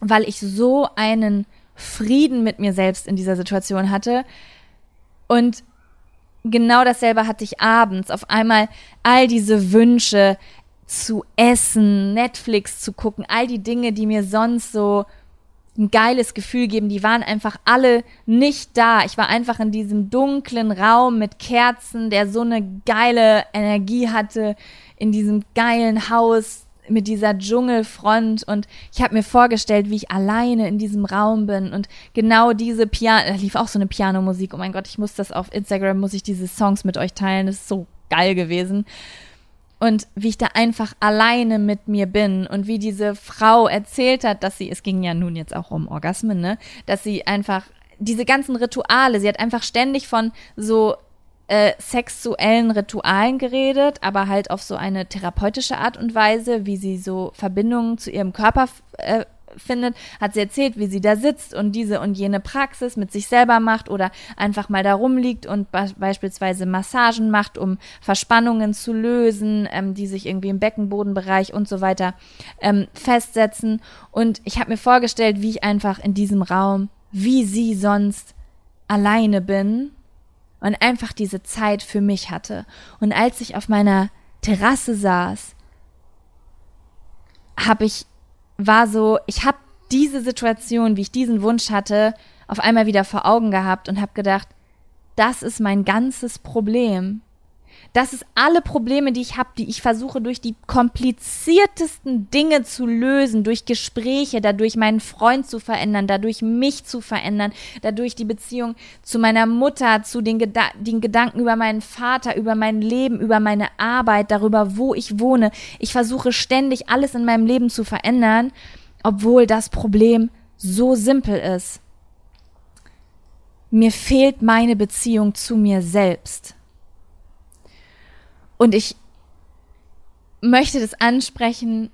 weil ich so einen Frieden mit mir selbst in dieser Situation hatte und genau dasselbe hatte ich abends. Auf einmal all diese Wünsche zu essen, Netflix zu gucken, all die Dinge, die mir sonst so ein geiles Gefühl geben, die waren einfach alle nicht da. Ich war einfach in diesem dunklen Raum mit Kerzen, der so eine geile Energie hatte, in diesem geilen Haus, mit dieser Dschungelfront und ich habe mir vorgestellt, wie ich alleine in diesem Raum bin und genau diese Piano, da lief auch so eine Pianomusik. Oh mein Gott, ich muss das auf Instagram, muss ich diese Songs mit euch teilen. Das ist so geil gewesen. Und wie ich da einfach alleine mit mir bin und wie diese Frau erzählt hat, dass sie, es ging ja nun jetzt auch um Orgasmen, ne, dass sie einfach diese ganzen Rituale, sie hat einfach ständig von so äh, sexuellen Ritualen geredet, aber halt auf so eine therapeutische Art und Weise, wie sie so Verbindungen zu ihrem Körper äh, findet, hat sie erzählt, wie sie da sitzt und diese und jene Praxis mit sich selber macht oder einfach mal da rumliegt und be beispielsweise Massagen macht, um Verspannungen zu lösen, ähm, die sich irgendwie im Beckenbodenbereich und so weiter ähm, festsetzen. Und ich habe mir vorgestellt, wie ich einfach in diesem Raum, wie sie sonst alleine bin und einfach diese Zeit für mich hatte. Und als ich auf meiner Terrasse saß, habe ich war so, ich habe diese Situation, wie ich diesen Wunsch hatte, auf einmal wieder vor Augen gehabt und habe gedacht, das ist mein ganzes Problem. Das ist alle Probleme, die ich habe, die ich versuche durch die kompliziertesten Dinge zu lösen, durch Gespräche, dadurch meinen Freund zu verändern, dadurch mich zu verändern, dadurch die Beziehung zu meiner Mutter, zu den, Geda den Gedanken über meinen Vater, über mein Leben, über meine Arbeit, darüber, wo ich wohne. Ich versuche ständig alles in meinem Leben zu verändern, obwohl das Problem so simpel ist. Mir fehlt meine Beziehung zu mir selbst. Und ich möchte das ansprechen,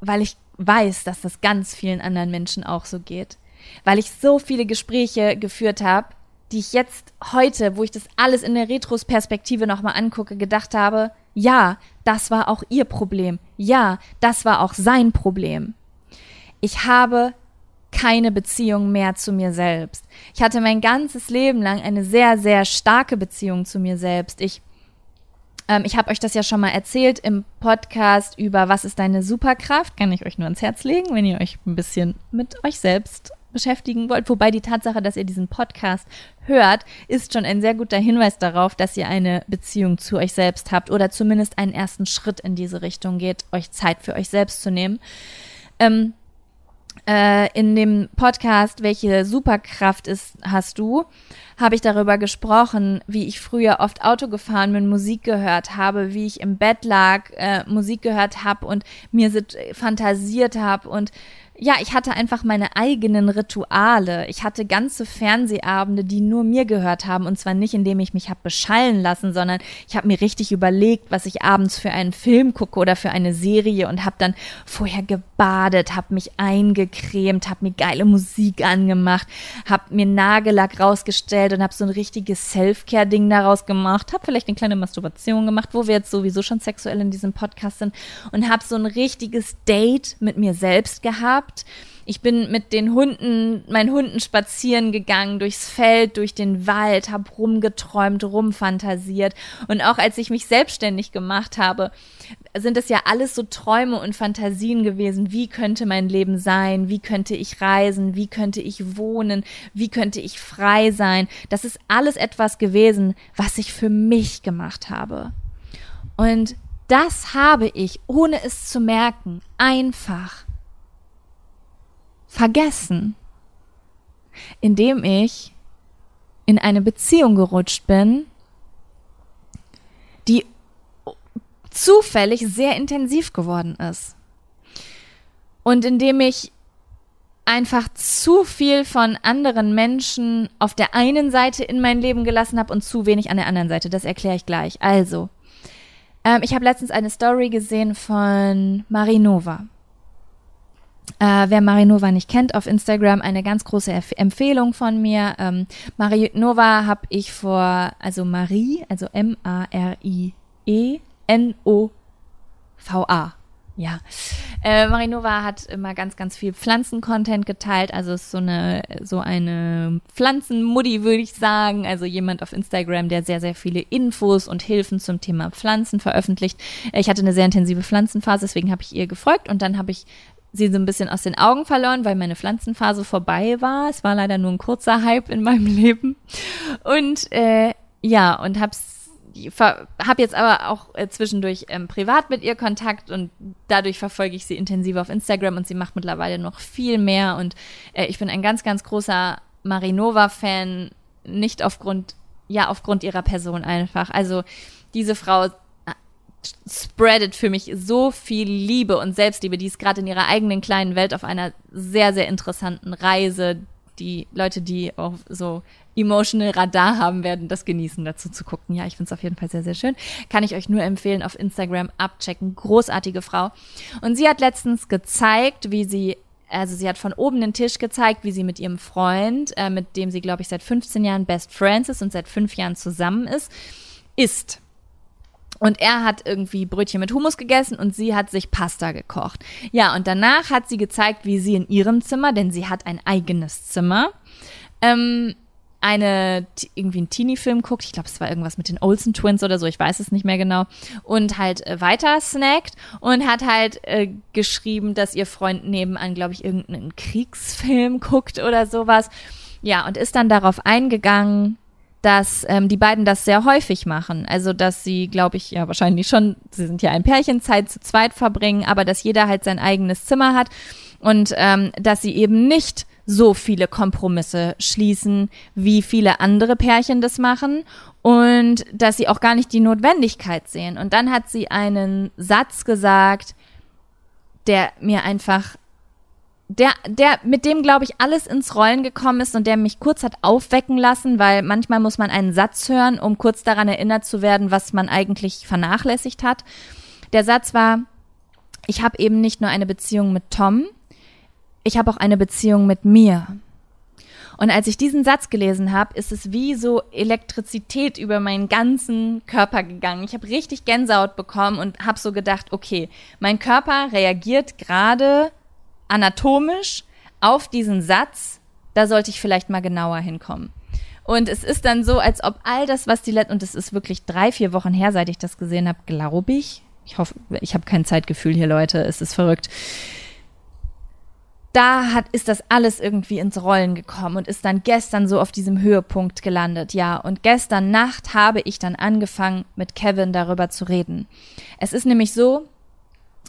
weil ich weiß, dass das ganz vielen anderen Menschen auch so geht. Weil ich so viele Gespräche geführt habe, die ich jetzt heute, wo ich das alles in der Retrospektive nochmal angucke, gedacht habe, ja, das war auch ihr Problem. Ja, das war auch sein Problem. Ich habe keine Beziehung mehr zu mir selbst. Ich hatte mein ganzes Leben lang eine sehr, sehr starke Beziehung zu mir selbst. Ich ähm, ich habe euch das ja schon mal erzählt im Podcast über Was ist deine Superkraft? Kann ich euch nur ans Herz legen, wenn ihr euch ein bisschen mit euch selbst beschäftigen wollt. Wobei die Tatsache, dass ihr diesen Podcast hört, ist schon ein sehr guter Hinweis darauf, dass ihr eine Beziehung zu euch selbst habt oder zumindest einen ersten Schritt in diese Richtung geht, euch Zeit für euch selbst zu nehmen. Ähm, äh, in dem Podcast, welche Superkraft ist, hast du, habe ich darüber gesprochen, wie ich früher oft Auto gefahren bin, Musik gehört habe, wie ich im Bett lag, äh, Musik gehört habe und mir fantasiert habe und ja, ich hatte einfach meine eigenen Rituale. Ich hatte ganze Fernsehabende, die nur mir gehört haben. Und zwar nicht, indem ich mich habe beschallen lassen, sondern ich habe mir richtig überlegt, was ich abends für einen Film gucke oder für eine Serie und habe dann vorher gebadet, habe mich eingecremt, habe mir geile Musik angemacht, habe mir Nagellack rausgestellt und habe so ein richtiges Self-Care-Ding daraus gemacht, habe vielleicht eine kleine Masturbation gemacht, wo wir jetzt sowieso schon sexuell in diesem Podcast sind und habe so ein richtiges Date mit mir selbst gehabt gehabt. Ich bin mit den Hunden, meinen Hunden spazieren gegangen, durchs Feld, durch den Wald, habe rumgeträumt, rumfantasiert. Und auch als ich mich selbstständig gemacht habe, sind es ja alles so Träume und Fantasien gewesen. Wie könnte mein Leben sein? Wie könnte ich reisen? Wie könnte ich wohnen? Wie könnte ich frei sein? Das ist alles etwas gewesen, was ich für mich gemacht habe. Und das habe ich, ohne es zu merken, einfach vergessen, indem ich in eine Beziehung gerutscht bin, die zufällig sehr intensiv geworden ist. Und indem ich einfach zu viel von anderen Menschen auf der einen Seite in mein Leben gelassen habe und zu wenig an der anderen Seite. Das erkläre ich gleich. Also, ähm, ich habe letztens eine Story gesehen von Marinova. Äh, wer Marinova nicht kennt, auf Instagram eine ganz große Erf Empfehlung von mir. Ähm, Marinova habe ich vor, also Marie, also M-A-R-I-E-N-O-V-A. Ja, äh, Marinova hat immer ganz, ganz viel Pflanzen-Content geteilt. Also ist so eine, so eine Pflanzenmuddy, würde ich sagen. Also jemand auf Instagram, der sehr, sehr viele Infos und Hilfen zum Thema Pflanzen veröffentlicht. Ich hatte eine sehr intensive Pflanzenphase, deswegen habe ich ihr gefolgt und dann habe ich sie so ein bisschen aus den Augen verloren, weil meine Pflanzenphase vorbei war. Es war leider nur ein kurzer Hype in meinem Leben. Und äh, ja, und hab's habe jetzt aber auch äh, zwischendurch ähm, privat mit ihr Kontakt und dadurch verfolge ich sie intensiv auf Instagram und sie macht mittlerweile noch viel mehr und äh, ich bin ein ganz, ganz großer Marinova-Fan, nicht aufgrund, ja, aufgrund ihrer Person einfach. Also diese Frau spreadet für mich so viel Liebe und Selbstliebe. Die ist gerade in ihrer eigenen kleinen Welt auf einer sehr, sehr interessanten Reise, die Leute, die auch so emotional Radar haben, werden das genießen, dazu zu gucken. Ja, ich finde es auf jeden Fall sehr, sehr schön. Kann ich euch nur empfehlen, auf Instagram abchecken. Großartige Frau. Und sie hat letztens gezeigt, wie sie also sie hat von oben den Tisch gezeigt, wie sie mit ihrem Freund, äh, mit dem sie, glaube ich, seit 15 Jahren Best Friends ist und seit fünf Jahren zusammen ist, isst. Und er hat irgendwie Brötchen mit Hummus gegessen und sie hat sich Pasta gekocht. Ja, und danach hat sie gezeigt, wie sie in ihrem Zimmer, denn sie hat ein eigenes Zimmer, ähm, eine irgendwie einen Teenie-Film guckt. Ich glaube, es war irgendwas mit den Olsen Twins oder so. Ich weiß es nicht mehr genau. Und halt äh, weiter snackt und hat halt äh, geschrieben, dass ihr Freund nebenan, glaube ich, irgendeinen Kriegsfilm guckt oder sowas. Ja, und ist dann darauf eingegangen, dass ähm, die beiden das sehr häufig machen. Also, dass sie, glaube ich, ja wahrscheinlich schon, sie sind ja ein Pärchen, Zeit zu zweit verbringen, aber dass jeder halt sein eigenes Zimmer hat und ähm, dass sie eben nicht so viele Kompromisse schließen, wie viele andere Pärchen das machen und dass sie auch gar nicht die Notwendigkeit sehen. Und dann hat sie einen Satz gesagt, der mir einfach der, der, mit dem, glaube ich, alles ins Rollen gekommen ist und der mich kurz hat aufwecken lassen, weil manchmal muss man einen Satz hören, um kurz daran erinnert zu werden, was man eigentlich vernachlässigt hat. Der Satz war, ich habe eben nicht nur eine Beziehung mit Tom, ich habe auch eine Beziehung mit mir. Und als ich diesen Satz gelesen habe, ist es wie so Elektrizität über meinen ganzen Körper gegangen. Ich habe richtig Gänsehaut bekommen und habe so gedacht, okay, mein Körper reagiert gerade anatomisch auf diesen Satz, da sollte ich vielleicht mal genauer hinkommen. Und es ist dann so, als ob all das, was die letzten, und es ist wirklich drei, vier Wochen her, seit ich das gesehen habe, glaube ich. Ich hoffe, ich habe kein Zeitgefühl hier, Leute, es ist verrückt da hat, ist das alles irgendwie ins Rollen gekommen und ist dann gestern so auf diesem Höhepunkt gelandet. Ja, und gestern Nacht habe ich dann angefangen, mit Kevin darüber zu reden. Es ist nämlich so,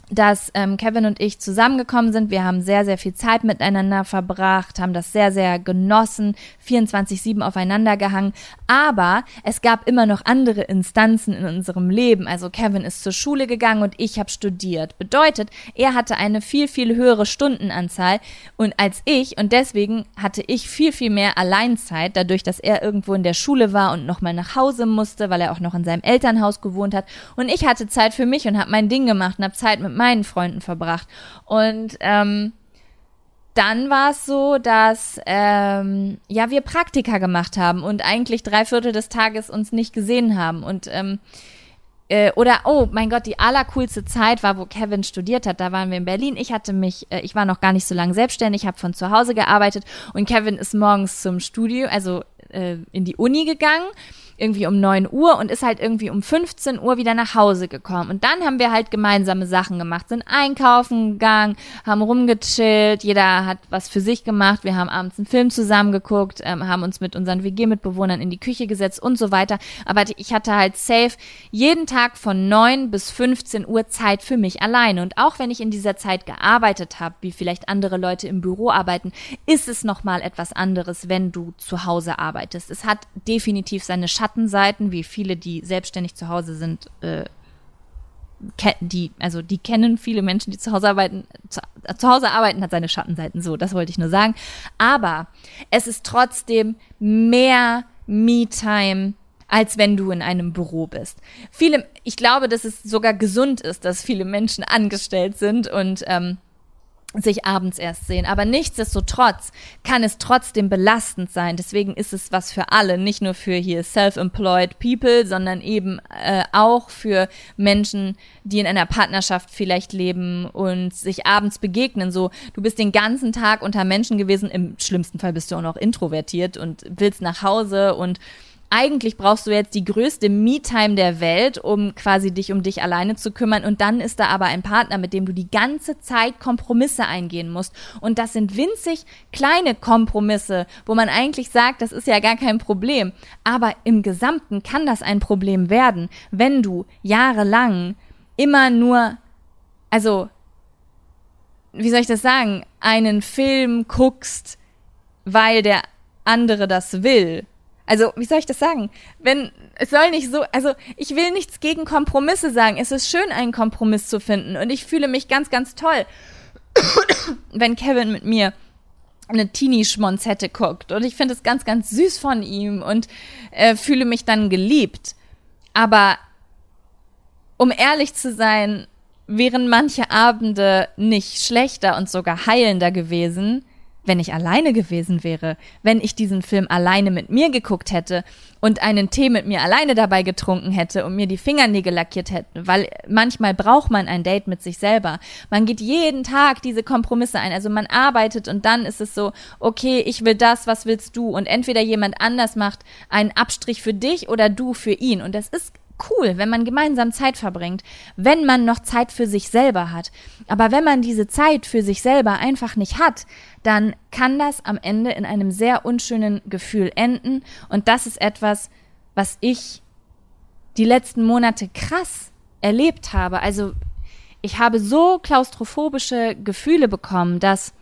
dass ähm, Kevin und ich zusammengekommen sind. Wir haben sehr, sehr viel Zeit miteinander verbracht, haben das sehr, sehr genossen, 24-7 aufeinander gehangen. Aber es gab immer noch andere Instanzen in unserem Leben. Also Kevin ist zur Schule gegangen und ich habe studiert. Bedeutet, er hatte eine viel, viel höhere Stundenanzahl und als ich und deswegen hatte ich viel, viel mehr Alleinzeit, dadurch, dass er irgendwo in der Schule war und nochmal nach Hause musste, weil er auch noch in seinem Elternhaus gewohnt hat. Und ich hatte Zeit für mich und habe mein Ding gemacht und habe Zeit mit meinen Freunden verbracht. Und ähm, dann war es so, dass ähm, ja wir Praktika gemacht haben und eigentlich drei Viertel des Tages uns nicht gesehen haben und ähm, äh, oder oh mein Gott, die allercoolste Zeit war, wo Kevin studiert hat. Da waren wir in Berlin. Ich hatte mich, äh, ich war noch gar nicht so lange selbstständig, habe von zu Hause gearbeitet und Kevin ist morgens zum Studio, also äh, in die Uni gegangen irgendwie um 9 Uhr und ist halt irgendwie um 15 Uhr wieder nach Hause gekommen. Und dann haben wir halt gemeinsame Sachen gemacht, sind einkaufen gegangen, haben rumgechillt, jeder hat was für sich gemacht, wir haben abends einen Film zusammen geguckt, ähm, haben uns mit unseren WG-Mitbewohnern in die Küche gesetzt und so weiter. Aber ich hatte halt safe jeden Tag von 9 bis 15 Uhr Zeit für mich alleine. Und auch wenn ich in dieser Zeit gearbeitet habe, wie vielleicht andere Leute im Büro arbeiten, ist es nochmal etwas anderes, wenn du zu Hause arbeitest. Es hat definitiv seine Schatten Schattenseiten, wie viele, die selbstständig zu Hause sind, äh, die, also die kennen viele Menschen, die zu Hause arbeiten. Zu, zu, Hause arbeiten hat seine Schattenseiten, so, das wollte ich nur sagen. Aber es ist trotzdem mehr Me-Time, als wenn du in einem Büro bist. Viele, ich glaube, dass es sogar gesund ist, dass viele Menschen angestellt sind und ähm, sich abends erst sehen. Aber nichtsdestotrotz kann es trotzdem belastend sein. Deswegen ist es was für alle, nicht nur für hier self-employed people, sondern eben äh, auch für Menschen, die in einer Partnerschaft vielleicht leben und sich abends begegnen. So, du bist den ganzen Tag unter Menschen gewesen. Im schlimmsten Fall bist du auch noch introvertiert und willst nach Hause und eigentlich brauchst du jetzt die größte Me-Time der Welt, um quasi dich um dich alleine zu kümmern. Und dann ist da aber ein Partner, mit dem du die ganze Zeit Kompromisse eingehen musst. Und das sind winzig kleine Kompromisse, wo man eigentlich sagt, das ist ja gar kein Problem. Aber im Gesamten kann das ein Problem werden, wenn du jahrelang immer nur, also, wie soll ich das sagen, einen Film guckst, weil der andere das will also, wie soll ich das sagen? Wenn, es soll nicht so, also, ich will nichts gegen Kompromisse sagen. Es ist schön, einen Kompromiss zu finden. Und ich fühle mich ganz, ganz toll, wenn Kevin mit mir eine Teenie-Schmonzette guckt. Und ich finde es ganz, ganz süß von ihm und äh, fühle mich dann geliebt. Aber um ehrlich zu sein, wären manche Abende nicht schlechter und sogar heilender gewesen, wenn ich alleine gewesen wäre, wenn ich diesen Film alleine mit mir geguckt hätte und einen Tee mit mir alleine dabei getrunken hätte und mir die Fingernägel lackiert hätte, weil manchmal braucht man ein Date mit sich selber. Man geht jeden Tag diese Kompromisse ein, also man arbeitet und dann ist es so, okay, ich will das, was willst du? Und entweder jemand anders macht einen Abstrich für dich oder du für ihn und das ist cool, wenn man gemeinsam Zeit verbringt, wenn man noch Zeit für sich selber hat. Aber wenn man diese Zeit für sich selber einfach nicht hat, dann kann das am Ende in einem sehr unschönen Gefühl enden. Und das ist etwas, was ich die letzten Monate krass erlebt habe. Also ich habe so klaustrophobische Gefühle bekommen, dass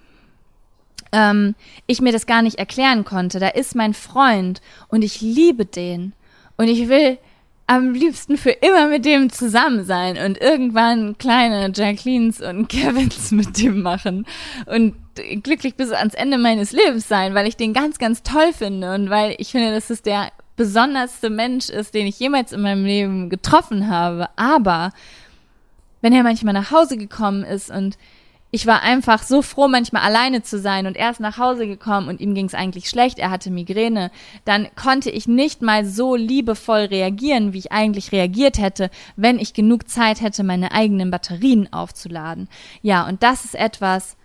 ähm, ich mir das gar nicht erklären konnte. Da ist mein Freund und ich liebe den. Und ich will am liebsten für immer mit dem zusammen sein und irgendwann kleine Jacquelines und Kevins mit dem machen und glücklich bis ans Ende meines Lebens sein, weil ich den ganz, ganz toll finde und weil ich finde, dass es der besonderste Mensch ist, den ich jemals in meinem Leben getroffen habe. Aber wenn er manchmal nach Hause gekommen ist und ich war einfach so froh, manchmal alleine zu sein und er ist nach Hause gekommen und ihm ging es eigentlich schlecht, er hatte Migräne, dann konnte ich nicht mal so liebevoll reagieren, wie ich eigentlich reagiert hätte, wenn ich genug Zeit hätte, meine eigenen Batterien aufzuladen. Ja, und das ist etwas,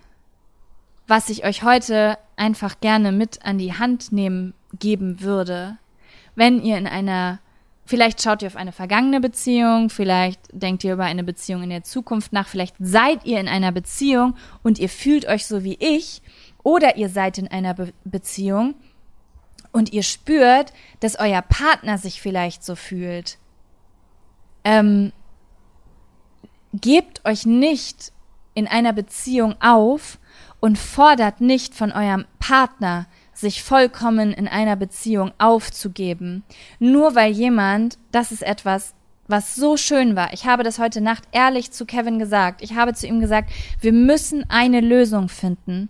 was ich euch heute einfach gerne mit an die Hand nehmen geben würde, wenn ihr in einer Vielleicht schaut ihr auf eine vergangene Beziehung, vielleicht denkt ihr über eine Beziehung in der Zukunft nach, vielleicht seid ihr in einer Beziehung und ihr fühlt euch so wie ich, oder ihr seid in einer Be Beziehung und ihr spürt, dass euer Partner sich vielleicht so fühlt. Ähm, gebt euch nicht in einer Beziehung auf und fordert nicht von eurem Partner, sich vollkommen in einer Beziehung aufzugeben, nur weil jemand, das ist etwas, was so schön war. Ich habe das heute Nacht ehrlich zu Kevin gesagt. Ich habe zu ihm gesagt, wir müssen eine Lösung finden.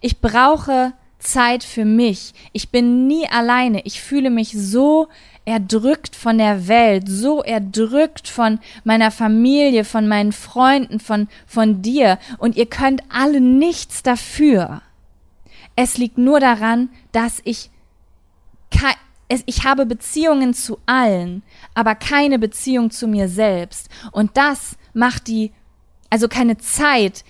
Ich brauche Zeit für mich. Ich bin nie alleine. Ich fühle mich so erdrückt von der Welt, so erdrückt von meiner Familie, von meinen Freunden, von, von dir. Und ihr könnt alle nichts dafür. Es liegt nur daran, dass ich ich habe Beziehungen zu allen, aber keine Beziehung zu mir selbst. Und das macht die, also keine Zeit,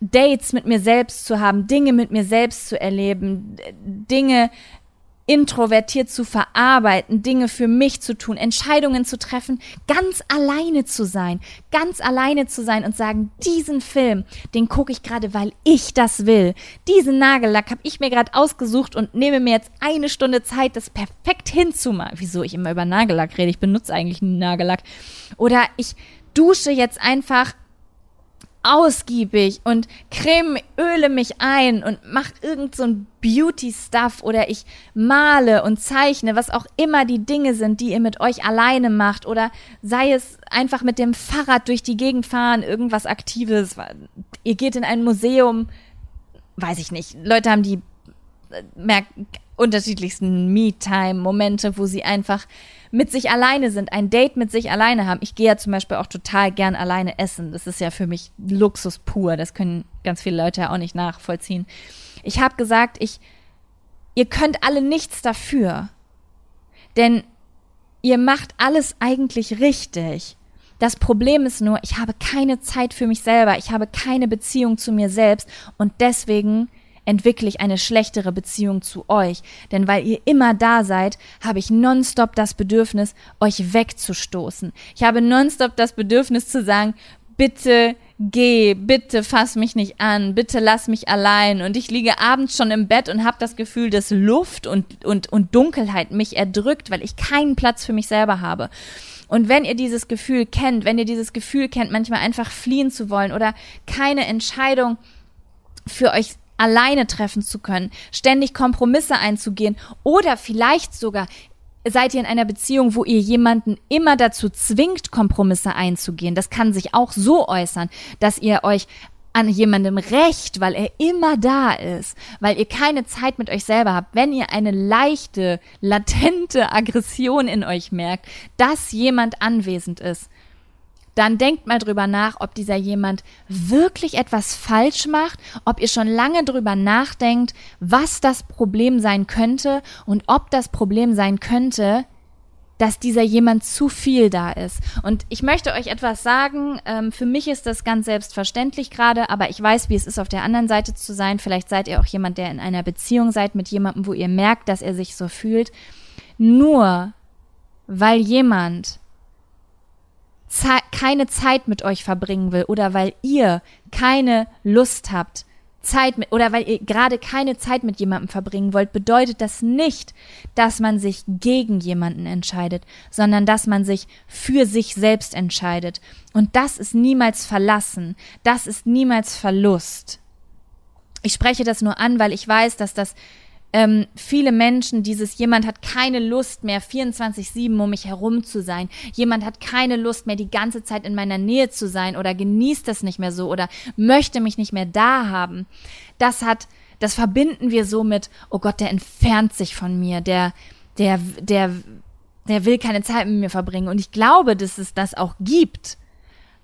Dates mit mir selbst zu haben, Dinge mit mir selbst zu erleben, Dinge introvertiert zu verarbeiten, Dinge für mich zu tun, Entscheidungen zu treffen, ganz alleine zu sein, ganz alleine zu sein und sagen, diesen Film, den gucke ich gerade, weil ich das will. Diesen Nagellack habe ich mir gerade ausgesucht und nehme mir jetzt eine Stunde Zeit, das perfekt hinzumachen. Wieso ich immer über Nagellack rede? Ich benutze eigentlich einen Nagellack. Oder ich dusche jetzt einfach ausgiebig und creme, öle mich ein und mach irgend so ein Beauty-Stuff oder ich male und zeichne, was auch immer die Dinge sind, die ihr mit euch alleine macht oder sei es einfach mit dem Fahrrad durch die Gegend fahren, irgendwas Aktives. Ihr geht in ein Museum, weiß ich nicht. Leute haben die äh, merken unterschiedlichsten Me-Time-Momente, wo sie einfach mit sich alleine sind, ein Date mit sich alleine haben. Ich gehe ja zum Beispiel auch total gern alleine essen. Das ist ja für mich Luxus pur. Das können ganz viele Leute ja auch nicht nachvollziehen. Ich habe gesagt, ich, ihr könnt alle nichts dafür. Denn ihr macht alles eigentlich richtig. Das Problem ist nur, ich habe keine Zeit für mich selber. Ich habe keine Beziehung zu mir selbst. Und deswegen entwickle ich eine schlechtere Beziehung zu euch. Denn weil ihr immer da seid, habe ich nonstop das Bedürfnis, euch wegzustoßen. Ich habe nonstop das Bedürfnis zu sagen, bitte geh, bitte fass mich nicht an, bitte lass mich allein. Und ich liege abends schon im Bett und habe das Gefühl, dass Luft und, und, und Dunkelheit mich erdrückt, weil ich keinen Platz für mich selber habe. Und wenn ihr dieses Gefühl kennt, wenn ihr dieses Gefühl kennt, manchmal einfach fliehen zu wollen oder keine Entscheidung für euch alleine treffen zu können, ständig Kompromisse einzugehen oder vielleicht sogar seid ihr in einer Beziehung, wo ihr jemanden immer dazu zwingt, Kompromisse einzugehen. Das kann sich auch so äußern, dass ihr euch an jemandem recht, weil er immer da ist, weil ihr keine Zeit mit euch selber habt, wenn ihr eine leichte, latente Aggression in euch merkt, dass jemand anwesend ist, dann denkt mal drüber nach, ob dieser jemand wirklich etwas falsch macht, ob ihr schon lange drüber nachdenkt, was das Problem sein könnte und ob das Problem sein könnte, dass dieser jemand zu viel da ist. Und ich möchte euch etwas sagen, ähm, für mich ist das ganz selbstverständlich gerade, aber ich weiß, wie es ist, auf der anderen Seite zu sein. Vielleicht seid ihr auch jemand, der in einer Beziehung seid mit jemandem, wo ihr merkt, dass er sich so fühlt. Nur weil jemand Ze keine Zeit mit euch verbringen will oder weil ihr keine Lust habt, Zeit mit, oder weil ihr gerade keine Zeit mit jemandem verbringen wollt, bedeutet das nicht, dass man sich gegen jemanden entscheidet, sondern dass man sich für sich selbst entscheidet. Und das ist niemals Verlassen, das ist niemals Verlust. Ich spreche das nur an, weil ich weiß, dass das ähm, viele Menschen dieses, jemand hat keine Lust mehr, 24-7 um mich herum zu sein. Jemand hat keine Lust mehr, die ganze Zeit in meiner Nähe zu sein oder genießt das nicht mehr so oder möchte mich nicht mehr da haben. Das hat, das verbinden wir so mit, oh Gott, der entfernt sich von mir, der, der, der, der will keine Zeit mit mir verbringen. Und ich glaube, dass es das auch gibt.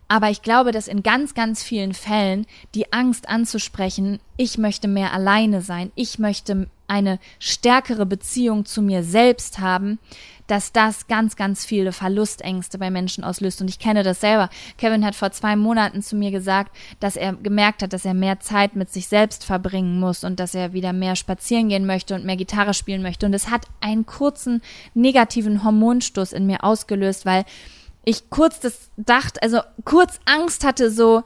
Aber ich glaube, dass in ganz, ganz vielen Fällen die Angst anzusprechen, ich möchte mehr alleine sein, ich möchte eine stärkere Beziehung zu mir selbst haben, dass das ganz, ganz viele Verlustängste bei Menschen auslöst. Und ich kenne das selber. Kevin hat vor zwei Monaten zu mir gesagt, dass er gemerkt hat, dass er mehr Zeit mit sich selbst verbringen muss und dass er wieder mehr spazieren gehen möchte und mehr Gitarre spielen möchte. Und es hat einen kurzen negativen Hormonstoß in mir ausgelöst, weil ich kurz das dachte, also kurz Angst hatte, so,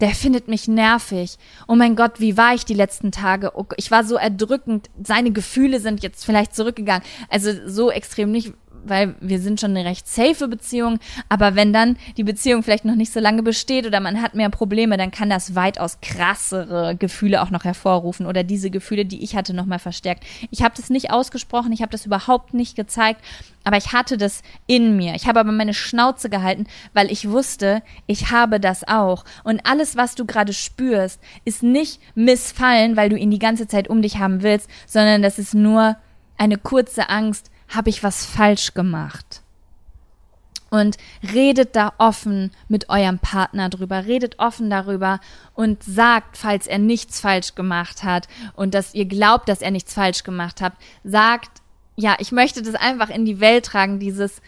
der findet mich nervig. Oh mein Gott, wie war ich die letzten Tage? Oh, ich war so erdrückend. Seine Gefühle sind jetzt vielleicht zurückgegangen. Also so extrem nicht, weil wir sind schon eine recht safe Beziehung, aber wenn dann die Beziehung vielleicht noch nicht so lange besteht oder man hat mehr Probleme, dann kann das weitaus krassere Gefühle auch noch hervorrufen oder diese Gefühle, die ich hatte, nochmal verstärkt. Ich habe das nicht ausgesprochen, ich habe das überhaupt nicht gezeigt, aber ich hatte das in mir. Ich habe aber meine Schnauze gehalten, weil ich wusste, ich habe das auch. Und alles, was du gerade spürst, ist nicht missfallen, weil du ihn die ganze Zeit um dich haben willst, sondern das ist nur eine kurze Angst, habe ich was falsch gemacht? Und redet da offen mit eurem Partner drüber, redet offen darüber und sagt, falls er nichts falsch gemacht hat und dass ihr glaubt, dass er nichts falsch gemacht hat, sagt, ja, ich möchte das einfach in die Welt tragen, dieses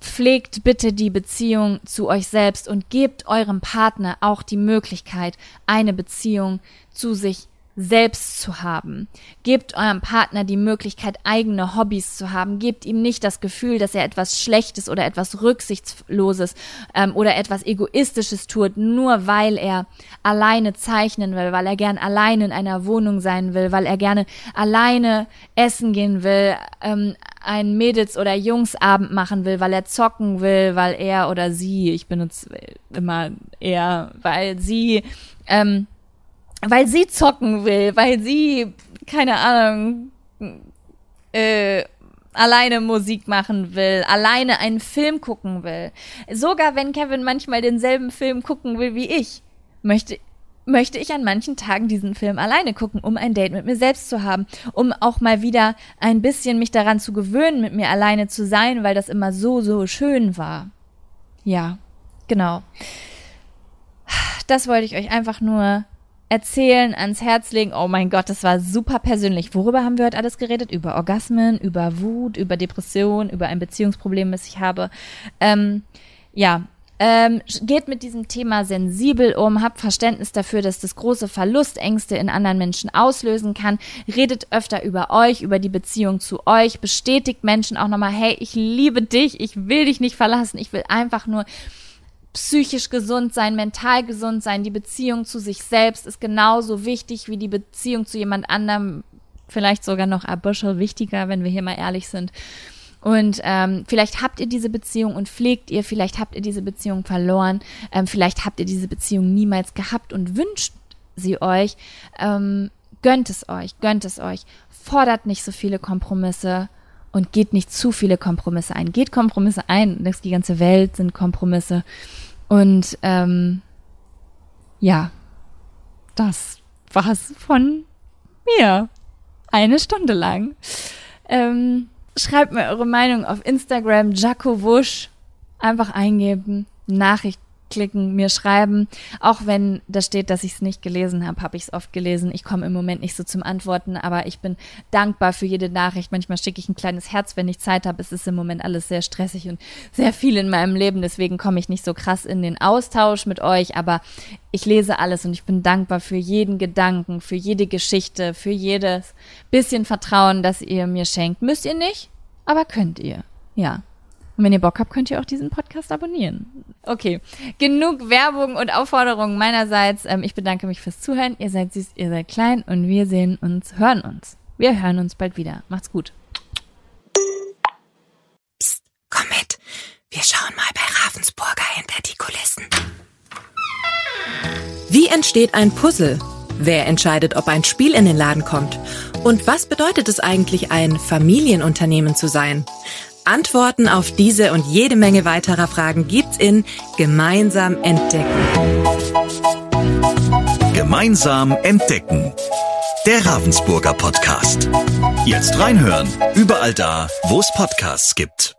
pflegt bitte die Beziehung zu euch selbst und gebt eurem Partner auch die Möglichkeit, eine Beziehung zu sich selbst zu haben. Gebt eurem Partner die Möglichkeit, eigene Hobbys zu haben. Gebt ihm nicht das Gefühl, dass er etwas Schlechtes oder etwas Rücksichtsloses ähm, oder etwas Egoistisches tut, nur weil er alleine zeichnen will, weil er gern alleine in einer Wohnung sein will, weil er gerne alleine essen gehen will, ähm, einen Mädels- oder Jungsabend machen will, weil er zocken will, weil er oder sie, ich benutze immer er, weil sie ähm, weil sie zocken will, weil sie, keine Ahnung, äh, alleine Musik machen will, alleine einen Film gucken will. Sogar wenn Kevin manchmal denselben Film gucken will wie ich, möchte möchte ich an manchen Tagen diesen Film alleine gucken, um ein Date mit mir selbst zu haben, um auch mal wieder ein bisschen mich daran zu gewöhnen, mit mir alleine zu sein, weil das immer so, so schön war. Ja, genau. Das wollte ich euch einfach nur erzählen, ans Herz legen. Oh mein Gott, das war super persönlich. Worüber haben wir heute alles geredet? Über Orgasmen, über Wut, über Depression, über ein Beziehungsproblem, das ich habe. Ähm, ja, ähm, geht mit diesem Thema sensibel um, habt Verständnis dafür, dass das große Verlustängste in anderen Menschen auslösen kann. Redet öfter über euch, über die Beziehung zu euch, bestätigt Menschen auch nochmal, hey, ich liebe dich, ich will dich nicht verlassen, ich will einfach nur psychisch gesund sein, mental gesund sein. Die Beziehung zu sich selbst ist genauso wichtig wie die Beziehung zu jemand anderem. Vielleicht sogar noch ein bisschen wichtiger, wenn wir hier mal ehrlich sind. Und ähm, vielleicht habt ihr diese Beziehung und pflegt ihr, vielleicht habt ihr diese Beziehung verloren, ähm, vielleicht habt ihr diese Beziehung niemals gehabt und wünscht sie euch. Ähm, gönnt es euch, gönnt es euch. Fordert nicht so viele Kompromisse und geht nicht zu viele Kompromisse ein. Geht Kompromisse ein, die ganze Welt sind Kompromisse. Und ähm, ja, das war's von mir. Eine Stunde lang. Ähm, schreibt mir eure Meinung auf Instagram, Jaco Wusch. Einfach eingeben, Nachricht klicken, mir schreiben. Auch wenn da steht, dass ich es nicht gelesen habe, habe ich es oft gelesen. Ich komme im Moment nicht so zum Antworten, aber ich bin dankbar für jede Nachricht. Manchmal schicke ich ein kleines Herz, wenn ich Zeit habe. Es ist im Moment alles sehr stressig und sehr viel in meinem Leben. Deswegen komme ich nicht so krass in den Austausch mit euch, aber ich lese alles und ich bin dankbar für jeden Gedanken, für jede Geschichte, für jedes bisschen Vertrauen, das ihr mir schenkt. Müsst ihr nicht, aber könnt ihr. Ja. Und wenn ihr Bock habt, könnt ihr auch diesen Podcast abonnieren. Okay, genug Werbung und Aufforderungen meinerseits. Ähm, ich bedanke mich fürs Zuhören. Ihr seid süß, ihr seid klein und wir sehen uns, hören uns. Wir hören uns bald wieder. Macht's gut. Psst, komm mit. Wir schauen mal bei Ravensburger hinter die Kulissen. Wie entsteht ein Puzzle? Wer entscheidet, ob ein Spiel in den Laden kommt? Und was bedeutet es eigentlich, ein Familienunternehmen zu sein? Antworten auf diese und jede Menge weiterer Fragen gibt's in Gemeinsam entdecken. Gemeinsam entdecken. Der Ravensburger Podcast. Jetzt reinhören. Überall da, wo es Podcasts gibt.